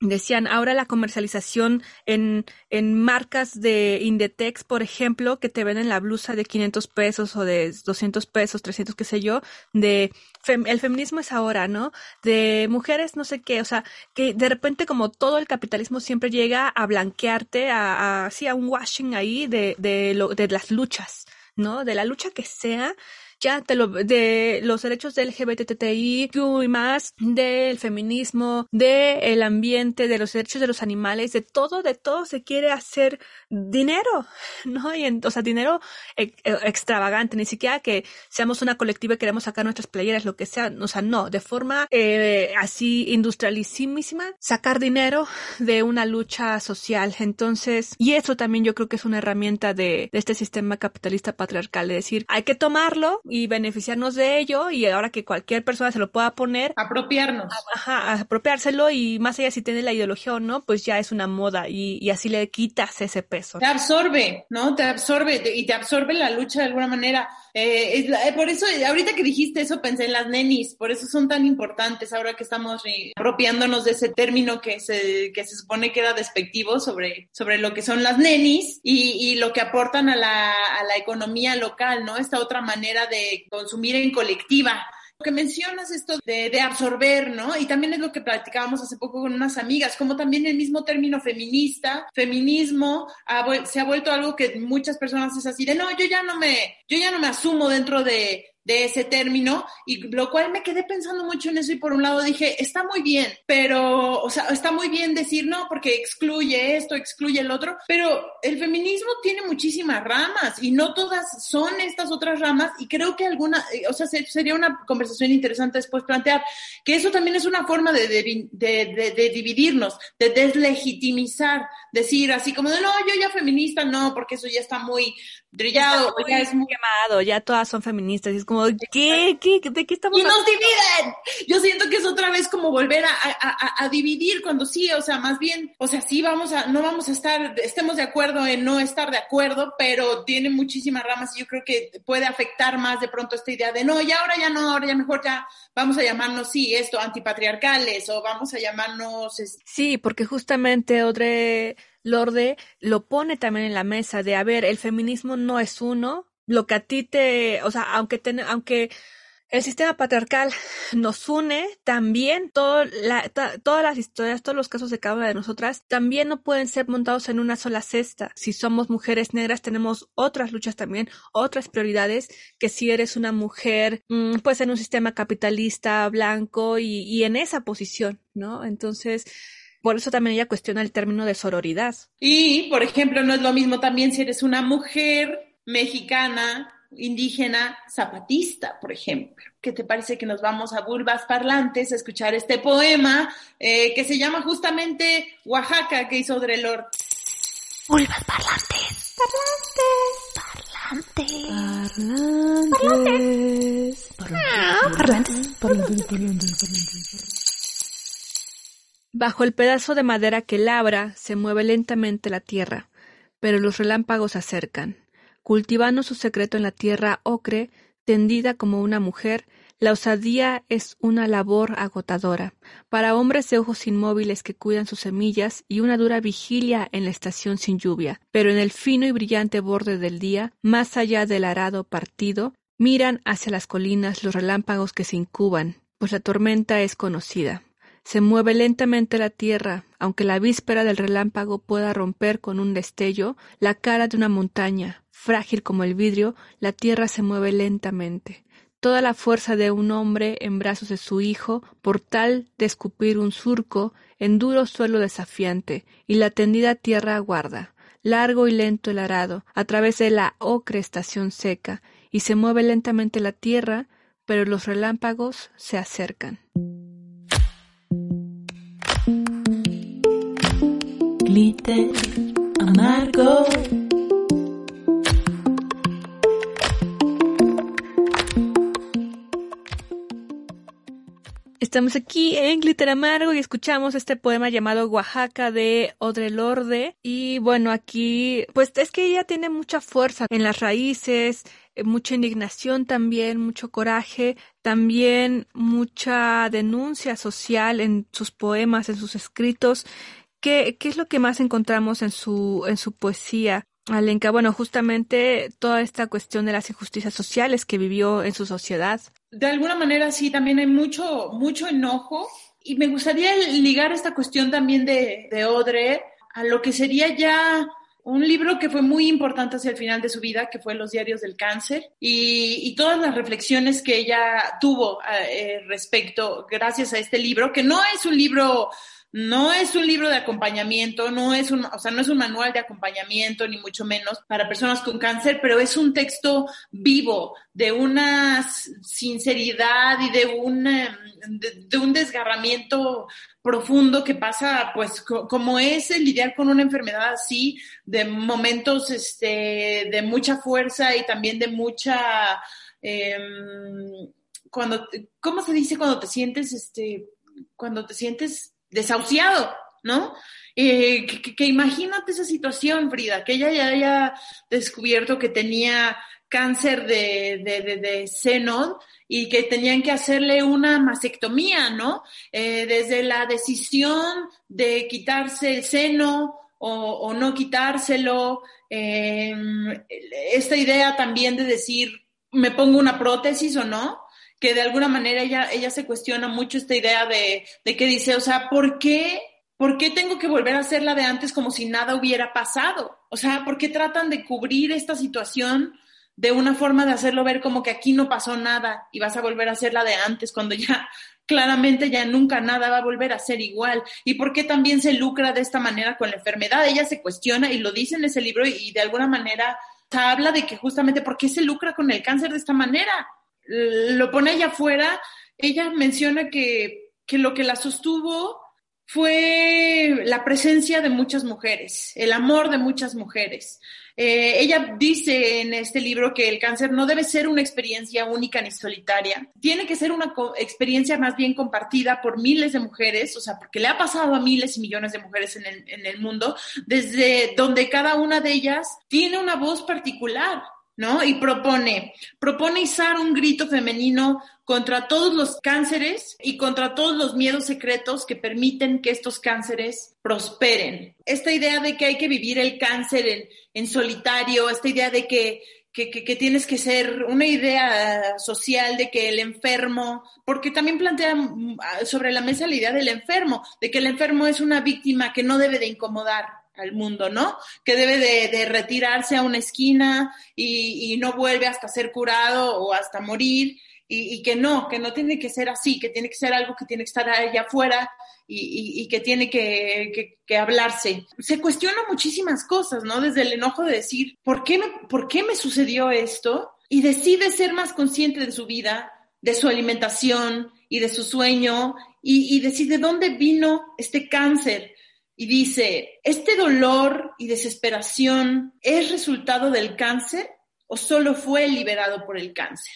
decían ahora la comercialización en, en marcas de Indetex, por ejemplo, que te venden la blusa de 500 pesos o de 200 pesos, 300, qué sé yo, de fem, el feminismo es ahora, ¿no? De mujeres, no sé qué, o sea, que de repente como todo el capitalismo siempre llega a blanquearte, a, a sí, a un washing ahí de, de, lo, de las luchas, ¿no? De la lucha que sea, ya te lo, de los derechos del LGBTI y más, del feminismo, del ambiente, de los derechos de los animales, de todo, de todo se quiere hacer dinero, ¿no? Y en, o sea, dinero e, extravagante, ni siquiera que seamos una colectiva y queremos sacar nuestras playeras, lo que sea, o sea, no, de forma eh, así industrialísima, sacar dinero de una lucha social. Entonces, y eso también yo creo que es una herramienta de, de este sistema capitalista patriarcal, de decir, hay que tomarlo y beneficiarnos de ello y ahora que cualquier persona se lo pueda poner. Apropiarnos. Ajá, apropiárselo y más allá si tiene la ideología o no, pues ya es una moda y, y así le quitas ese peso. Te absorbe, ¿no? Te absorbe y te absorbe la lucha de alguna manera. Eh, es, por eso, ahorita que dijiste eso, pensé en las nenis, por eso son tan importantes ahora que estamos apropiándonos de ese término que se, que se supone que era despectivo sobre, sobre lo que son las nenis y, y lo que aportan a la, a la economía local, ¿no? Esta otra manera de consumir en colectiva que mencionas esto de, de, absorber, ¿no? Y también es lo que platicábamos hace poco con unas amigas, como también el mismo término feminista, feminismo, ha, se ha vuelto algo que muchas personas es así de, no, yo ya no me, yo ya no me asumo dentro de, de ese término y lo cual me quedé pensando mucho en eso y por un lado dije, está muy bien, pero, o sea, está muy bien decir no porque excluye esto, excluye el otro, pero el feminismo tiene muchísimas ramas y no todas son estas otras ramas y creo que alguna, o sea, sería una conversación interesante después plantear que eso también es una forma de, de, de, de dividirnos, de deslegitimizar, decir así como de no, yo ya feminista, no, porque eso ya está muy brillado, ya es muy quemado, ya todas son feministas, y es como, ¿qué? ¿Qué? ¿De qué estamos Y nos dividen. Yo siento que es otra vez como volver a, a, a, dividir cuando sí, o sea, más bien, o sea, sí vamos a, no vamos a estar, estemos de acuerdo en no estar de acuerdo, pero tiene muchísimas ramas y yo creo que puede afectar más de pronto esta idea de no, ya ahora ya no, ahora ya mejor ya vamos a llamarnos, sí, esto, antipatriarcales o vamos a llamarnos... Sí, porque justamente, Audrey Lorde lo pone también en la mesa de, a ver, el feminismo no es uno, lo que a ti te, o sea, aunque, ten, aunque el sistema patriarcal nos une, también la, to, todas las historias, todos los casos de cada una de nosotras, también no pueden ser montados en una sola cesta. Si somos mujeres negras, tenemos otras luchas también, otras prioridades, que si eres una mujer, pues en un sistema capitalista, blanco y en esa posición, ¿no? Entonces, Por eso también ella cuestiona el término de sororidad. Y, por ejemplo, no es lo mismo también si eres una mujer mexicana, indígena, zapatista, por ejemplo. ¿Qué te parece que nos vamos a Bulbas Parlantes a escuchar este poema eh, que se llama justamente Oaxaca, que hizo Drelor? Bulbas parlantes. Parlantes. Parlantes. Parlantes. Parlantes. Bajo el pedazo de madera que labra se mueve lentamente la tierra, pero los relámpagos acercan. Cultivando su secreto en la tierra ocre, tendida como una mujer, la osadía es una labor agotadora. Para hombres de ojos inmóviles que cuidan sus semillas y una dura vigilia en la estación sin lluvia, pero en el fino y brillante borde del día, más allá del arado partido, miran hacia las colinas los relámpagos que se incuban, pues la tormenta es conocida. Se mueve lentamente la tierra, aunque la víspera del relámpago pueda romper con un destello la cara de una montaña. Frágil como el vidrio, la tierra se mueve lentamente. Toda la fuerza de un hombre en brazos de su hijo, por tal de escupir un surco en duro suelo desafiante, y la tendida tierra aguarda. Largo y lento el arado, a través de la ocre estación seca, y se mueve lentamente la tierra, pero los relámpagos se acercan. Glitter amargo. Estamos aquí en Glitter Amargo y escuchamos este poema llamado Oaxaca de Audre Lorde. Y bueno, aquí, pues es que ella tiene mucha fuerza en las raíces, eh, mucha indignación también, mucho coraje, también mucha denuncia social en sus poemas, en sus escritos. ¿Qué, es lo que más encontramos en su, en su poesía? Alenka, bueno, justamente toda esta cuestión de las injusticias sociales que vivió en su sociedad. De alguna manera sí, también hay mucho, mucho enojo y me gustaría ligar esta cuestión también de, de Odre a lo que sería ya un libro que fue muy importante hacia el final de su vida, que fue Los Diarios del Cáncer, y, y todas las reflexiones que ella tuvo eh, respecto, gracias a este libro, que no es un libro no es un libro de acompañamiento, no es un, o sea, no es un manual de acompañamiento, ni mucho menos para personas con cáncer, pero es un texto vivo, de una sinceridad y de un, de, de un desgarramiento profundo que pasa, pues, co como es el lidiar con una enfermedad así, de momentos este, de mucha fuerza y también de mucha, eh, cuando, ¿cómo se dice cuando te sientes, este, cuando te sientes desahuciado, ¿no? Eh, que, que, imagínate esa situación, Frida, que ella ya haya descubierto que tenía cáncer de, de, de, seno y que tenían que hacerle una mastectomía, ¿no? Eh, desde la decisión de quitarse el seno o, o no quitárselo, eh, esta idea también de decir, me pongo una prótesis o no, que de alguna manera ella, ella se cuestiona mucho esta idea de, de que dice, o sea, ¿por qué, ¿por qué tengo que volver a hacer la de antes como si nada hubiera pasado? O sea, ¿por qué tratan de cubrir esta situación de una forma de hacerlo ver como que aquí no pasó nada y vas a volver a hacer la de antes cuando ya claramente ya nunca nada va a volver a ser igual. ¿Y por qué también se lucra de esta manera con la enfermedad? Ella se cuestiona y lo dice en ese libro y, de alguna manera habla de que justamente por qué se lucra con el cáncer de esta manera lo pone allá afuera, ella menciona que, que lo que la sostuvo fue la presencia de muchas mujeres, el amor de muchas mujeres. Eh, ella dice en este libro que el cáncer no debe ser una experiencia única ni solitaria, tiene que ser una experiencia más bien compartida por miles de mujeres, o sea, porque le ha pasado a miles y millones de mujeres en el, en el mundo, desde donde cada una de ellas tiene una voz particular. ¿No? Y propone, propone izar un grito femenino contra todos los cánceres y contra todos los miedos secretos que permiten que estos cánceres prosperen. Esta idea de que hay que vivir el cáncer en, en solitario, esta idea de que, que, que, que, tienes que ser una idea social de que el enfermo, porque también plantea sobre la mesa la idea del enfermo, de que el enfermo es una víctima que no debe de incomodar, al mundo, ¿no? Que debe de, retirarse a una esquina y, no vuelve hasta ser curado o hasta morir. y, que no, que no tiene que ser así, que tiene que ser algo que tiene que estar allá afuera y, que tiene que, que, hablarse. Se cuestiona muchísimas cosas, ¿no? Desde el enojo de decir, ¿por qué, me, ¿por qué me sucedió esto? Y decide ser más consciente de su vida, de su alimentación y de su sueño y decide dónde vino este cáncer. Y dice, ¿este dolor y desesperación es resultado del cáncer o solo fue liberado por el cáncer?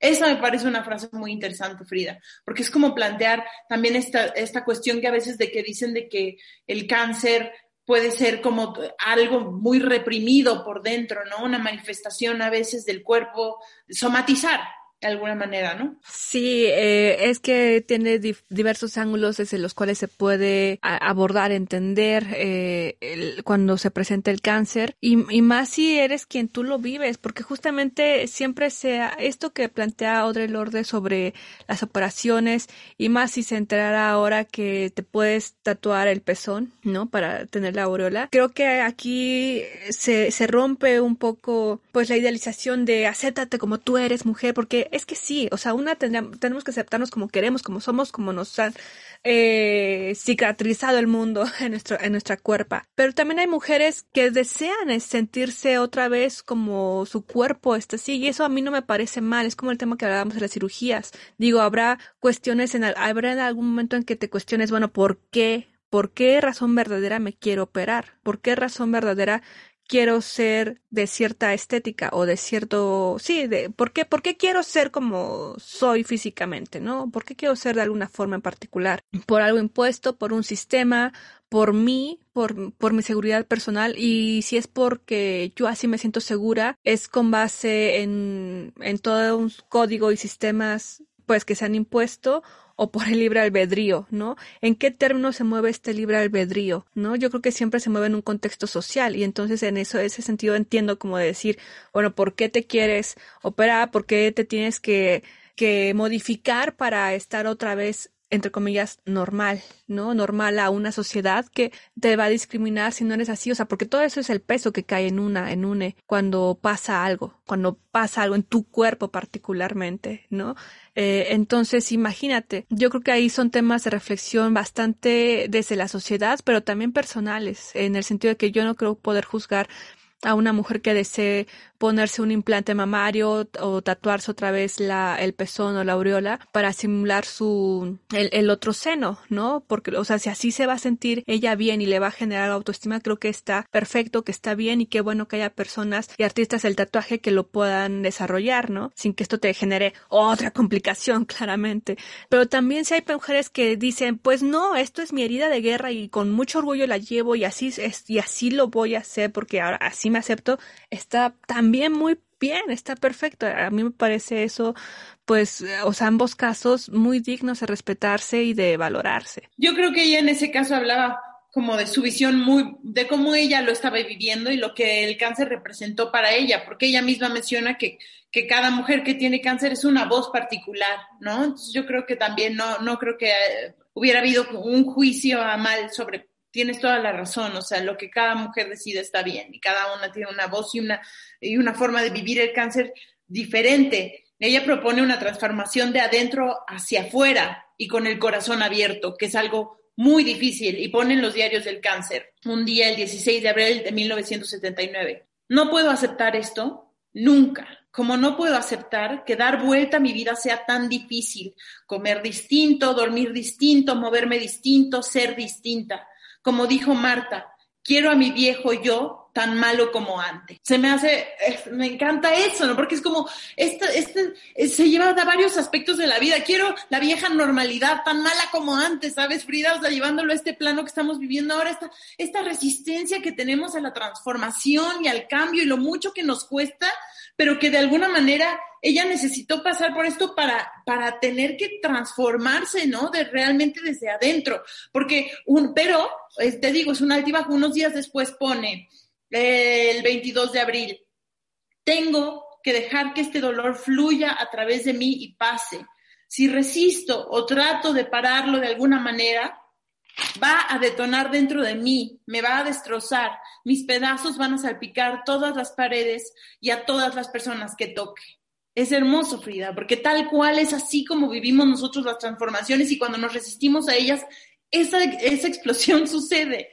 Esa me parece una frase muy interesante, Frida, porque es como plantear también esta, esta cuestión que a veces de que dicen de que el cáncer puede ser como algo muy reprimido por dentro, ¿no? Una manifestación a veces del cuerpo, somatizar, de alguna manera, ¿no? Sí, eh, es que tiene diversos ángulos desde los cuales se puede abordar, entender eh, cuando se presenta el cáncer y, y, más si eres quien tú lo vives, porque justamente siempre sea esto que plantea Audre Lorde sobre las operaciones y más si se enterara ahora que te puedes tatuar el pezón, ¿no? Para tener la aureola. Creo que aquí se, se rompe un poco pues la idealización de acéptate como tú eres mujer, porque es que sí, o sea, una tenemos que aceptarnos como queremos, como somos, como nos han eh, cicatrizado el mundo en, nuestro, en nuestra cuerpa. Pero también hay mujeres que desean sentirse otra vez como su cuerpo está así, y eso a mí no me parece mal, es como el tema que hablábamos de las cirugías. Digo, habrá cuestiones, en, habrá en algún momento en que te cuestiones, bueno, ¿por qué? ¿Por qué razón verdadera me quiero operar? ¿Por qué razón verdadera quiero ser de cierta estética o de cierto, sí, de, ¿por qué, ¿por qué quiero ser como soy físicamente, no? ¿Por qué quiero ser de alguna forma en particular? ¿Por algo impuesto, por un sistema, por mí, por, por mi seguridad personal? Y si es porque yo así me siento segura, es con base en, en todo un código y sistemas pues que se han impuesto o por el libre albedrío, ¿no? ¿En qué términos se mueve este libre albedrío, ¿no? Yo creo que siempre se mueve en un contexto social y entonces en eso, ese sentido entiendo como de decir, bueno, ¿por qué te quieres operar? ¿Por qué te tienes que, que modificar para estar otra vez entre comillas, normal, ¿no? Normal a una sociedad que te va a discriminar si no eres así, o sea, porque todo eso es el peso que cae en una, en une, cuando pasa algo, cuando pasa algo en tu cuerpo particularmente, ¿no? Eh, entonces, imagínate, yo creo que ahí son temas de reflexión bastante desde la sociedad, pero también personales, en el sentido de que yo no creo poder juzgar a una mujer que desee ponerse un implante mamario o tatuarse otra vez el pezón o la aureola para simular su, el, el, otro seno, ¿no? Porque, o sea, si así se va a sentir ella bien y le va a generar autoestima, creo que está perfecto, que está bien y qué bueno que haya personas y artistas del tatuaje que lo puedan desarrollar, ¿no? Sin que esto te genere otra complicación, claramente. Pero también si hay mujeres que dicen, pues no, esto es mi herida de guerra y con mucho orgullo la llevo y así es, y así lo voy a hacer porque ahora así me acepto, está también muy bien, está perfecto. A mí me parece eso, pues, o sea, ambos casos muy dignos de respetarse y de valorarse. Yo creo que ella en ese caso hablaba como de su visión muy, de cómo ella lo estaba viviendo y lo que el cáncer representó para ella, porque ella misma menciona que, que cada mujer que tiene cáncer es una voz particular, ¿no? Entonces yo creo que también no, no creo que eh, hubiera habido un juicio a mal sobre tienes toda la razón, o sea, lo que cada mujer decide está bien y cada una tiene una voz y una, y una forma de vivir el cáncer diferente. Ella propone una transformación de adentro hacia afuera y con el corazón abierto, que es algo muy difícil y pone en los diarios del cáncer, un día el 16 de abril de 1979. No puedo aceptar esto nunca, como no puedo aceptar que dar vuelta a mi vida sea tan difícil, comer distinto, dormir distinto, moverme distinto, ser distinta como dijo Marta, quiero a mi viejo yo tan malo como antes. Se me hace, me encanta eso, ¿no? Porque es como, este, este, se lleva a varios aspectos de la vida. Quiero la vieja normalidad tan mala como antes, ¿sabes, Frida? O sea, llevándolo a este plano que estamos viviendo ahora, esta, esta resistencia que tenemos a la transformación y al cambio y lo mucho que nos cuesta, pero que de alguna manera ella necesitó pasar por esto para, para tener que transformarse, ¿no? De realmente desde adentro. Porque un, pero, te digo, es un altibajo, unos días después pone el 22 de abril, tengo que dejar que este dolor fluya a través de mí y pase. Si resisto o trato de pararlo de alguna manera, va a detonar dentro de mí, me va a destrozar, mis pedazos van a salpicar todas las paredes y a todas las personas que toque. Es hermoso, Frida, porque tal cual es así como vivimos nosotros las transformaciones y cuando nos resistimos a ellas, esa, esa explosión sucede.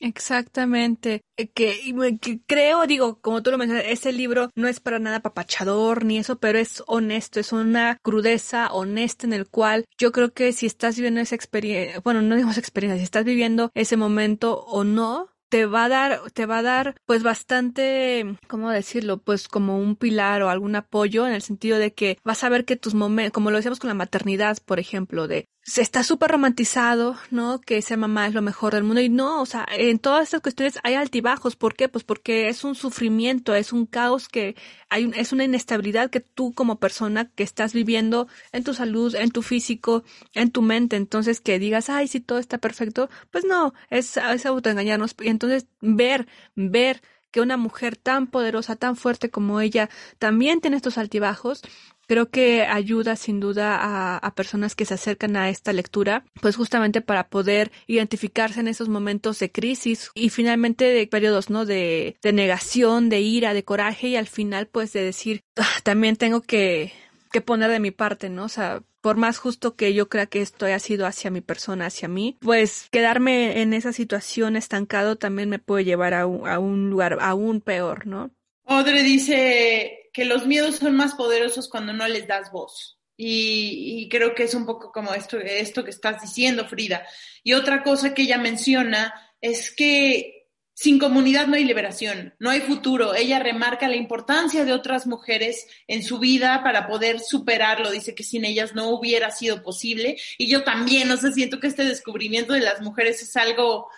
Exactamente. Eh, que, creo, digo, como tú lo mencionas, ese libro no es para nada papachador ni eso, pero es honesto, es una crudeza honesta en el cual yo creo que si estás viviendo esa experiencia, bueno, no digamos experiencia, si estás viviendo ese momento o no, te va a dar, te va a dar, pues bastante, ¿cómo decirlo? Pues como un pilar o algún apoyo en el sentido de que vas a ver que tus momentos, como lo decíamos con la maternidad, por ejemplo, de se está súper romantizado, ¿no? Que ser mamá es lo mejor del mundo. Y no, o sea, en todas estas cuestiones hay altibajos. ¿Por qué? Pues porque es un sufrimiento, es un caos que hay, es una inestabilidad que tú como persona que estás viviendo en tu salud, en tu físico, en tu mente. Entonces que digas, ay, si todo está perfecto, pues no, es, es autoengañarnos. Y entonces ver, ver que una mujer tan poderosa, tan fuerte como ella, también tiene estos altibajos, creo que ayuda sin duda a, personas que se acercan a esta lectura, pues justamente para poder identificarse en esos momentos de crisis y finalmente de periodos, ¿no? De, de negación, de ira, de coraje y al final pues de decir, ah, también tengo que, que poner de mi parte, ¿no? O sea, por más justo que yo crea que esto haya sido hacia mi persona, hacia mí, pues quedarme en esa situación estancado también me puede llevar a un, a un lugar aún peor, ¿no? Odre dice que los miedos son más poderosos cuando no les das voz. Y, creo que es un poco como esto, esto que estás diciendo, Frida. Y otra cosa que ella menciona es que sin comunidad no hay liberación, no hay futuro. Ella remarca la importancia de otras mujeres en su vida para poder superarlo. Dice que sin ellas no hubiera sido posible. Y yo también, no sé, siento que este descubrimiento de las mujeres es algo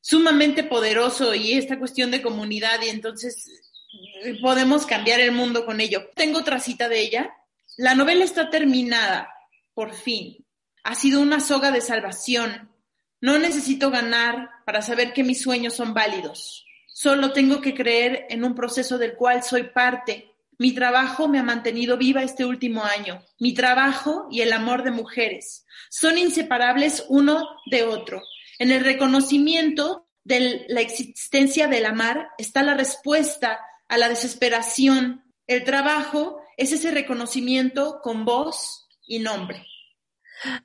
sumamente poderoso y esta cuestión de comunidad y entonces podemos cambiar el mundo con ello. Tengo otra cita de ella. La novela está terminada, por fin. Ha sido una soga de salvación no necesito ganar para saber que mis sueños son válidos. Solo tengo que creer en un proceso del cual soy parte. Mi trabajo me ha mantenido viva este último año. Mi trabajo y el amor de mujeres son inseparables uno de otro. En el reconocimiento de la existencia del amar está la respuesta a la desesperación. El trabajo es ese reconocimiento con voz y nombre.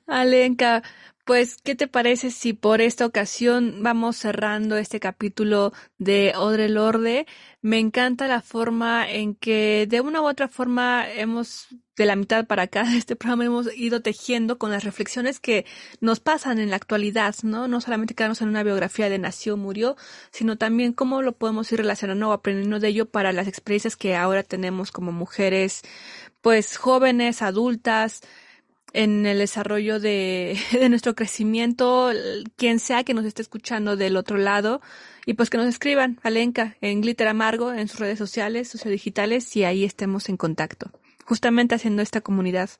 Alenka, pues, ¿qué te parece si por esta ocasión vamos cerrando este capítulo de Odre Lorde? Me encanta la forma en que de una u otra forma hemos, de la mitad para acá de este programa, hemos ido tejiendo con las reflexiones que nos pasan en la actualidad, ¿no? No solamente quedarnos en una biografía de nació, murió, sino también cómo lo podemos ir relacionando o aprendiendo de ello para las experiencias que ahora tenemos como mujeres, pues jóvenes, adultas, en el desarrollo de, de, nuestro crecimiento, quien sea que nos esté escuchando del otro lado, y pues que nos escriban a Lenka en Glitter Amargo, en sus redes sociales, sociodigitales, y ahí estemos en contacto, justamente haciendo esta comunidad.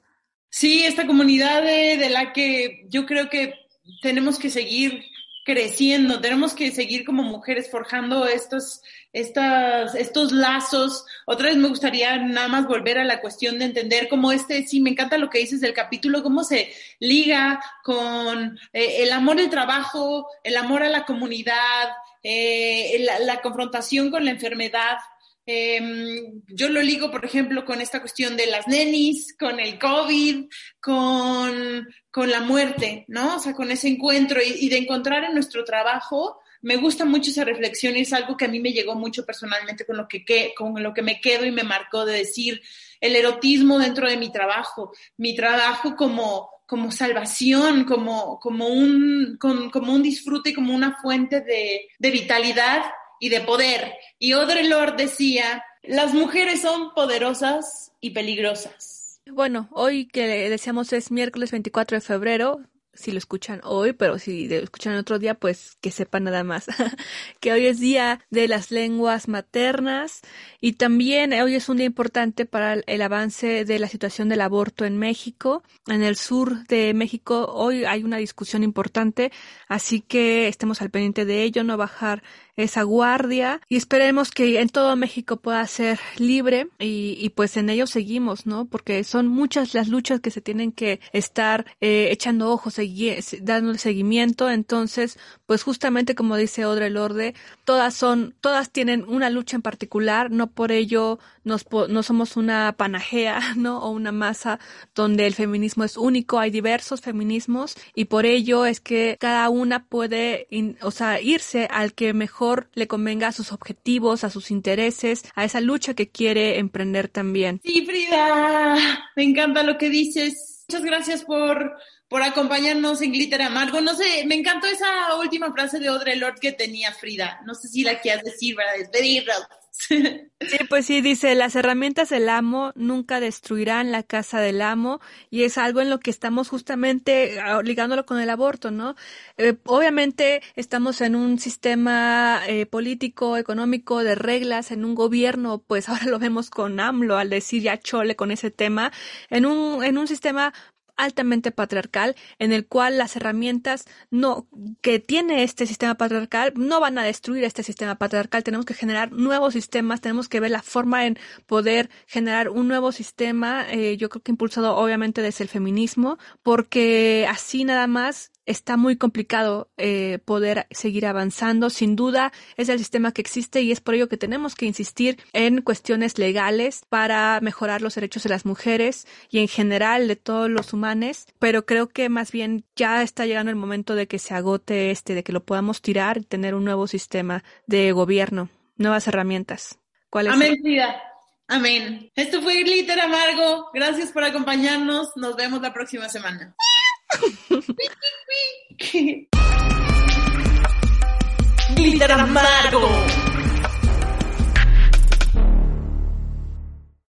Sí, esta comunidad de, de la que yo creo que tenemos que seguir creciendo, tenemos que seguir como mujeres forjando estos, estas, estos lazos. Otra vez me gustaría nada más volver a la cuestión de entender cómo este, sí, me encanta lo que dices del capítulo, cómo se liga con eh, el amor al trabajo, el amor a la comunidad, eh, la, la confrontación con la enfermedad, eh, yo lo ligo, por ejemplo, con esta cuestión de las nenis, con el COVID, con, con la muerte, ¿no? O sea, con ese encuentro y, y, de encontrar en nuestro trabajo. Me gusta mucho esa reflexión y es algo que a mí me llegó mucho personalmente con lo que, que, con lo que me quedo y me marcó de decir el erotismo dentro de mi trabajo, mi trabajo como, como salvación, como, como, un, con, como un disfrute y como una fuente de, de vitalidad y de poder. Y Audre Lorde decía, las mujeres son poderosas y peligrosas. Bueno, hoy que decíamos es miércoles 24 de febrero, si lo escuchan hoy, pero si lo escuchan otro día, pues que sepan nada más que hoy es día de las lenguas maternas y también hoy es un día importante para el avance de la situación del aborto en México. En el sur de México hoy hay una discusión importante, así que estemos al pendiente de ello, no bajar esa guardia y esperemos que en todo México pueda ser libre y, y pues en ello seguimos, ¿no? Porque son muchas las luchas que se tienen que estar eh, echando ojos, dando el seguimiento, entonces pues justamente como dice Audre Lorde, todas son, todas tienen una lucha en particular, no por ello nos, no somos una panajea, ¿no? O una masa donde el feminismo es único, hay diversos feminismos y por ello es que cada una puede, o sea, irse al que mejor le convenga a sus objetivos, a sus intereses, a esa lucha que quiere emprender también. Sí, Frida, me encanta lo que dices. Muchas gracias por por acompañarnos en Glitter Amargo. No sé, me encantó esa última frase de Audre Lorde que tenía Frida. No sé si la quieras decir para despedirnos. Sí, pues sí, dice, las herramientas del amo nunca destruirán la casa del amo y es algo en lo que estamos justamente ah, ligándolo con el aborto, ¿no? Eh, obviamente estamos en un sistema eh, político, económico, de reglas, en un gobierno, pues ahora lo vemos con AMLO al decir ya chole con ese tema, en un, en un sistema altamente patriarcal en el cual las herramientas no que tiene este sistema patriarcal no van a destruir este sistema patriarcal. Tenemos que generar nuevos sistemas tenemos que ver la forma en poder generar un nuevo sistema eh, yo creo que impulsado obviamente desde el feminismo porque así nada más está muy complicado eh, poder seguir avanzando. Sin duda es el sistema que existe y es por ello que tenemos que insistir en cuestiones legales para mejorar los derechos de las mujeres y en general de todos los humanos. Pero creo que más bien ya está llegando el momento de que se agote este, de que lo podamos tirar y tener un nuevo sistema de gobierno, nuevas herramientas. ¿Cuál es Amén, Amén. Esto fue Glitter Amargo. Gracias por acompañarnos. Nos vemos la próxima semana. Glitter amargo.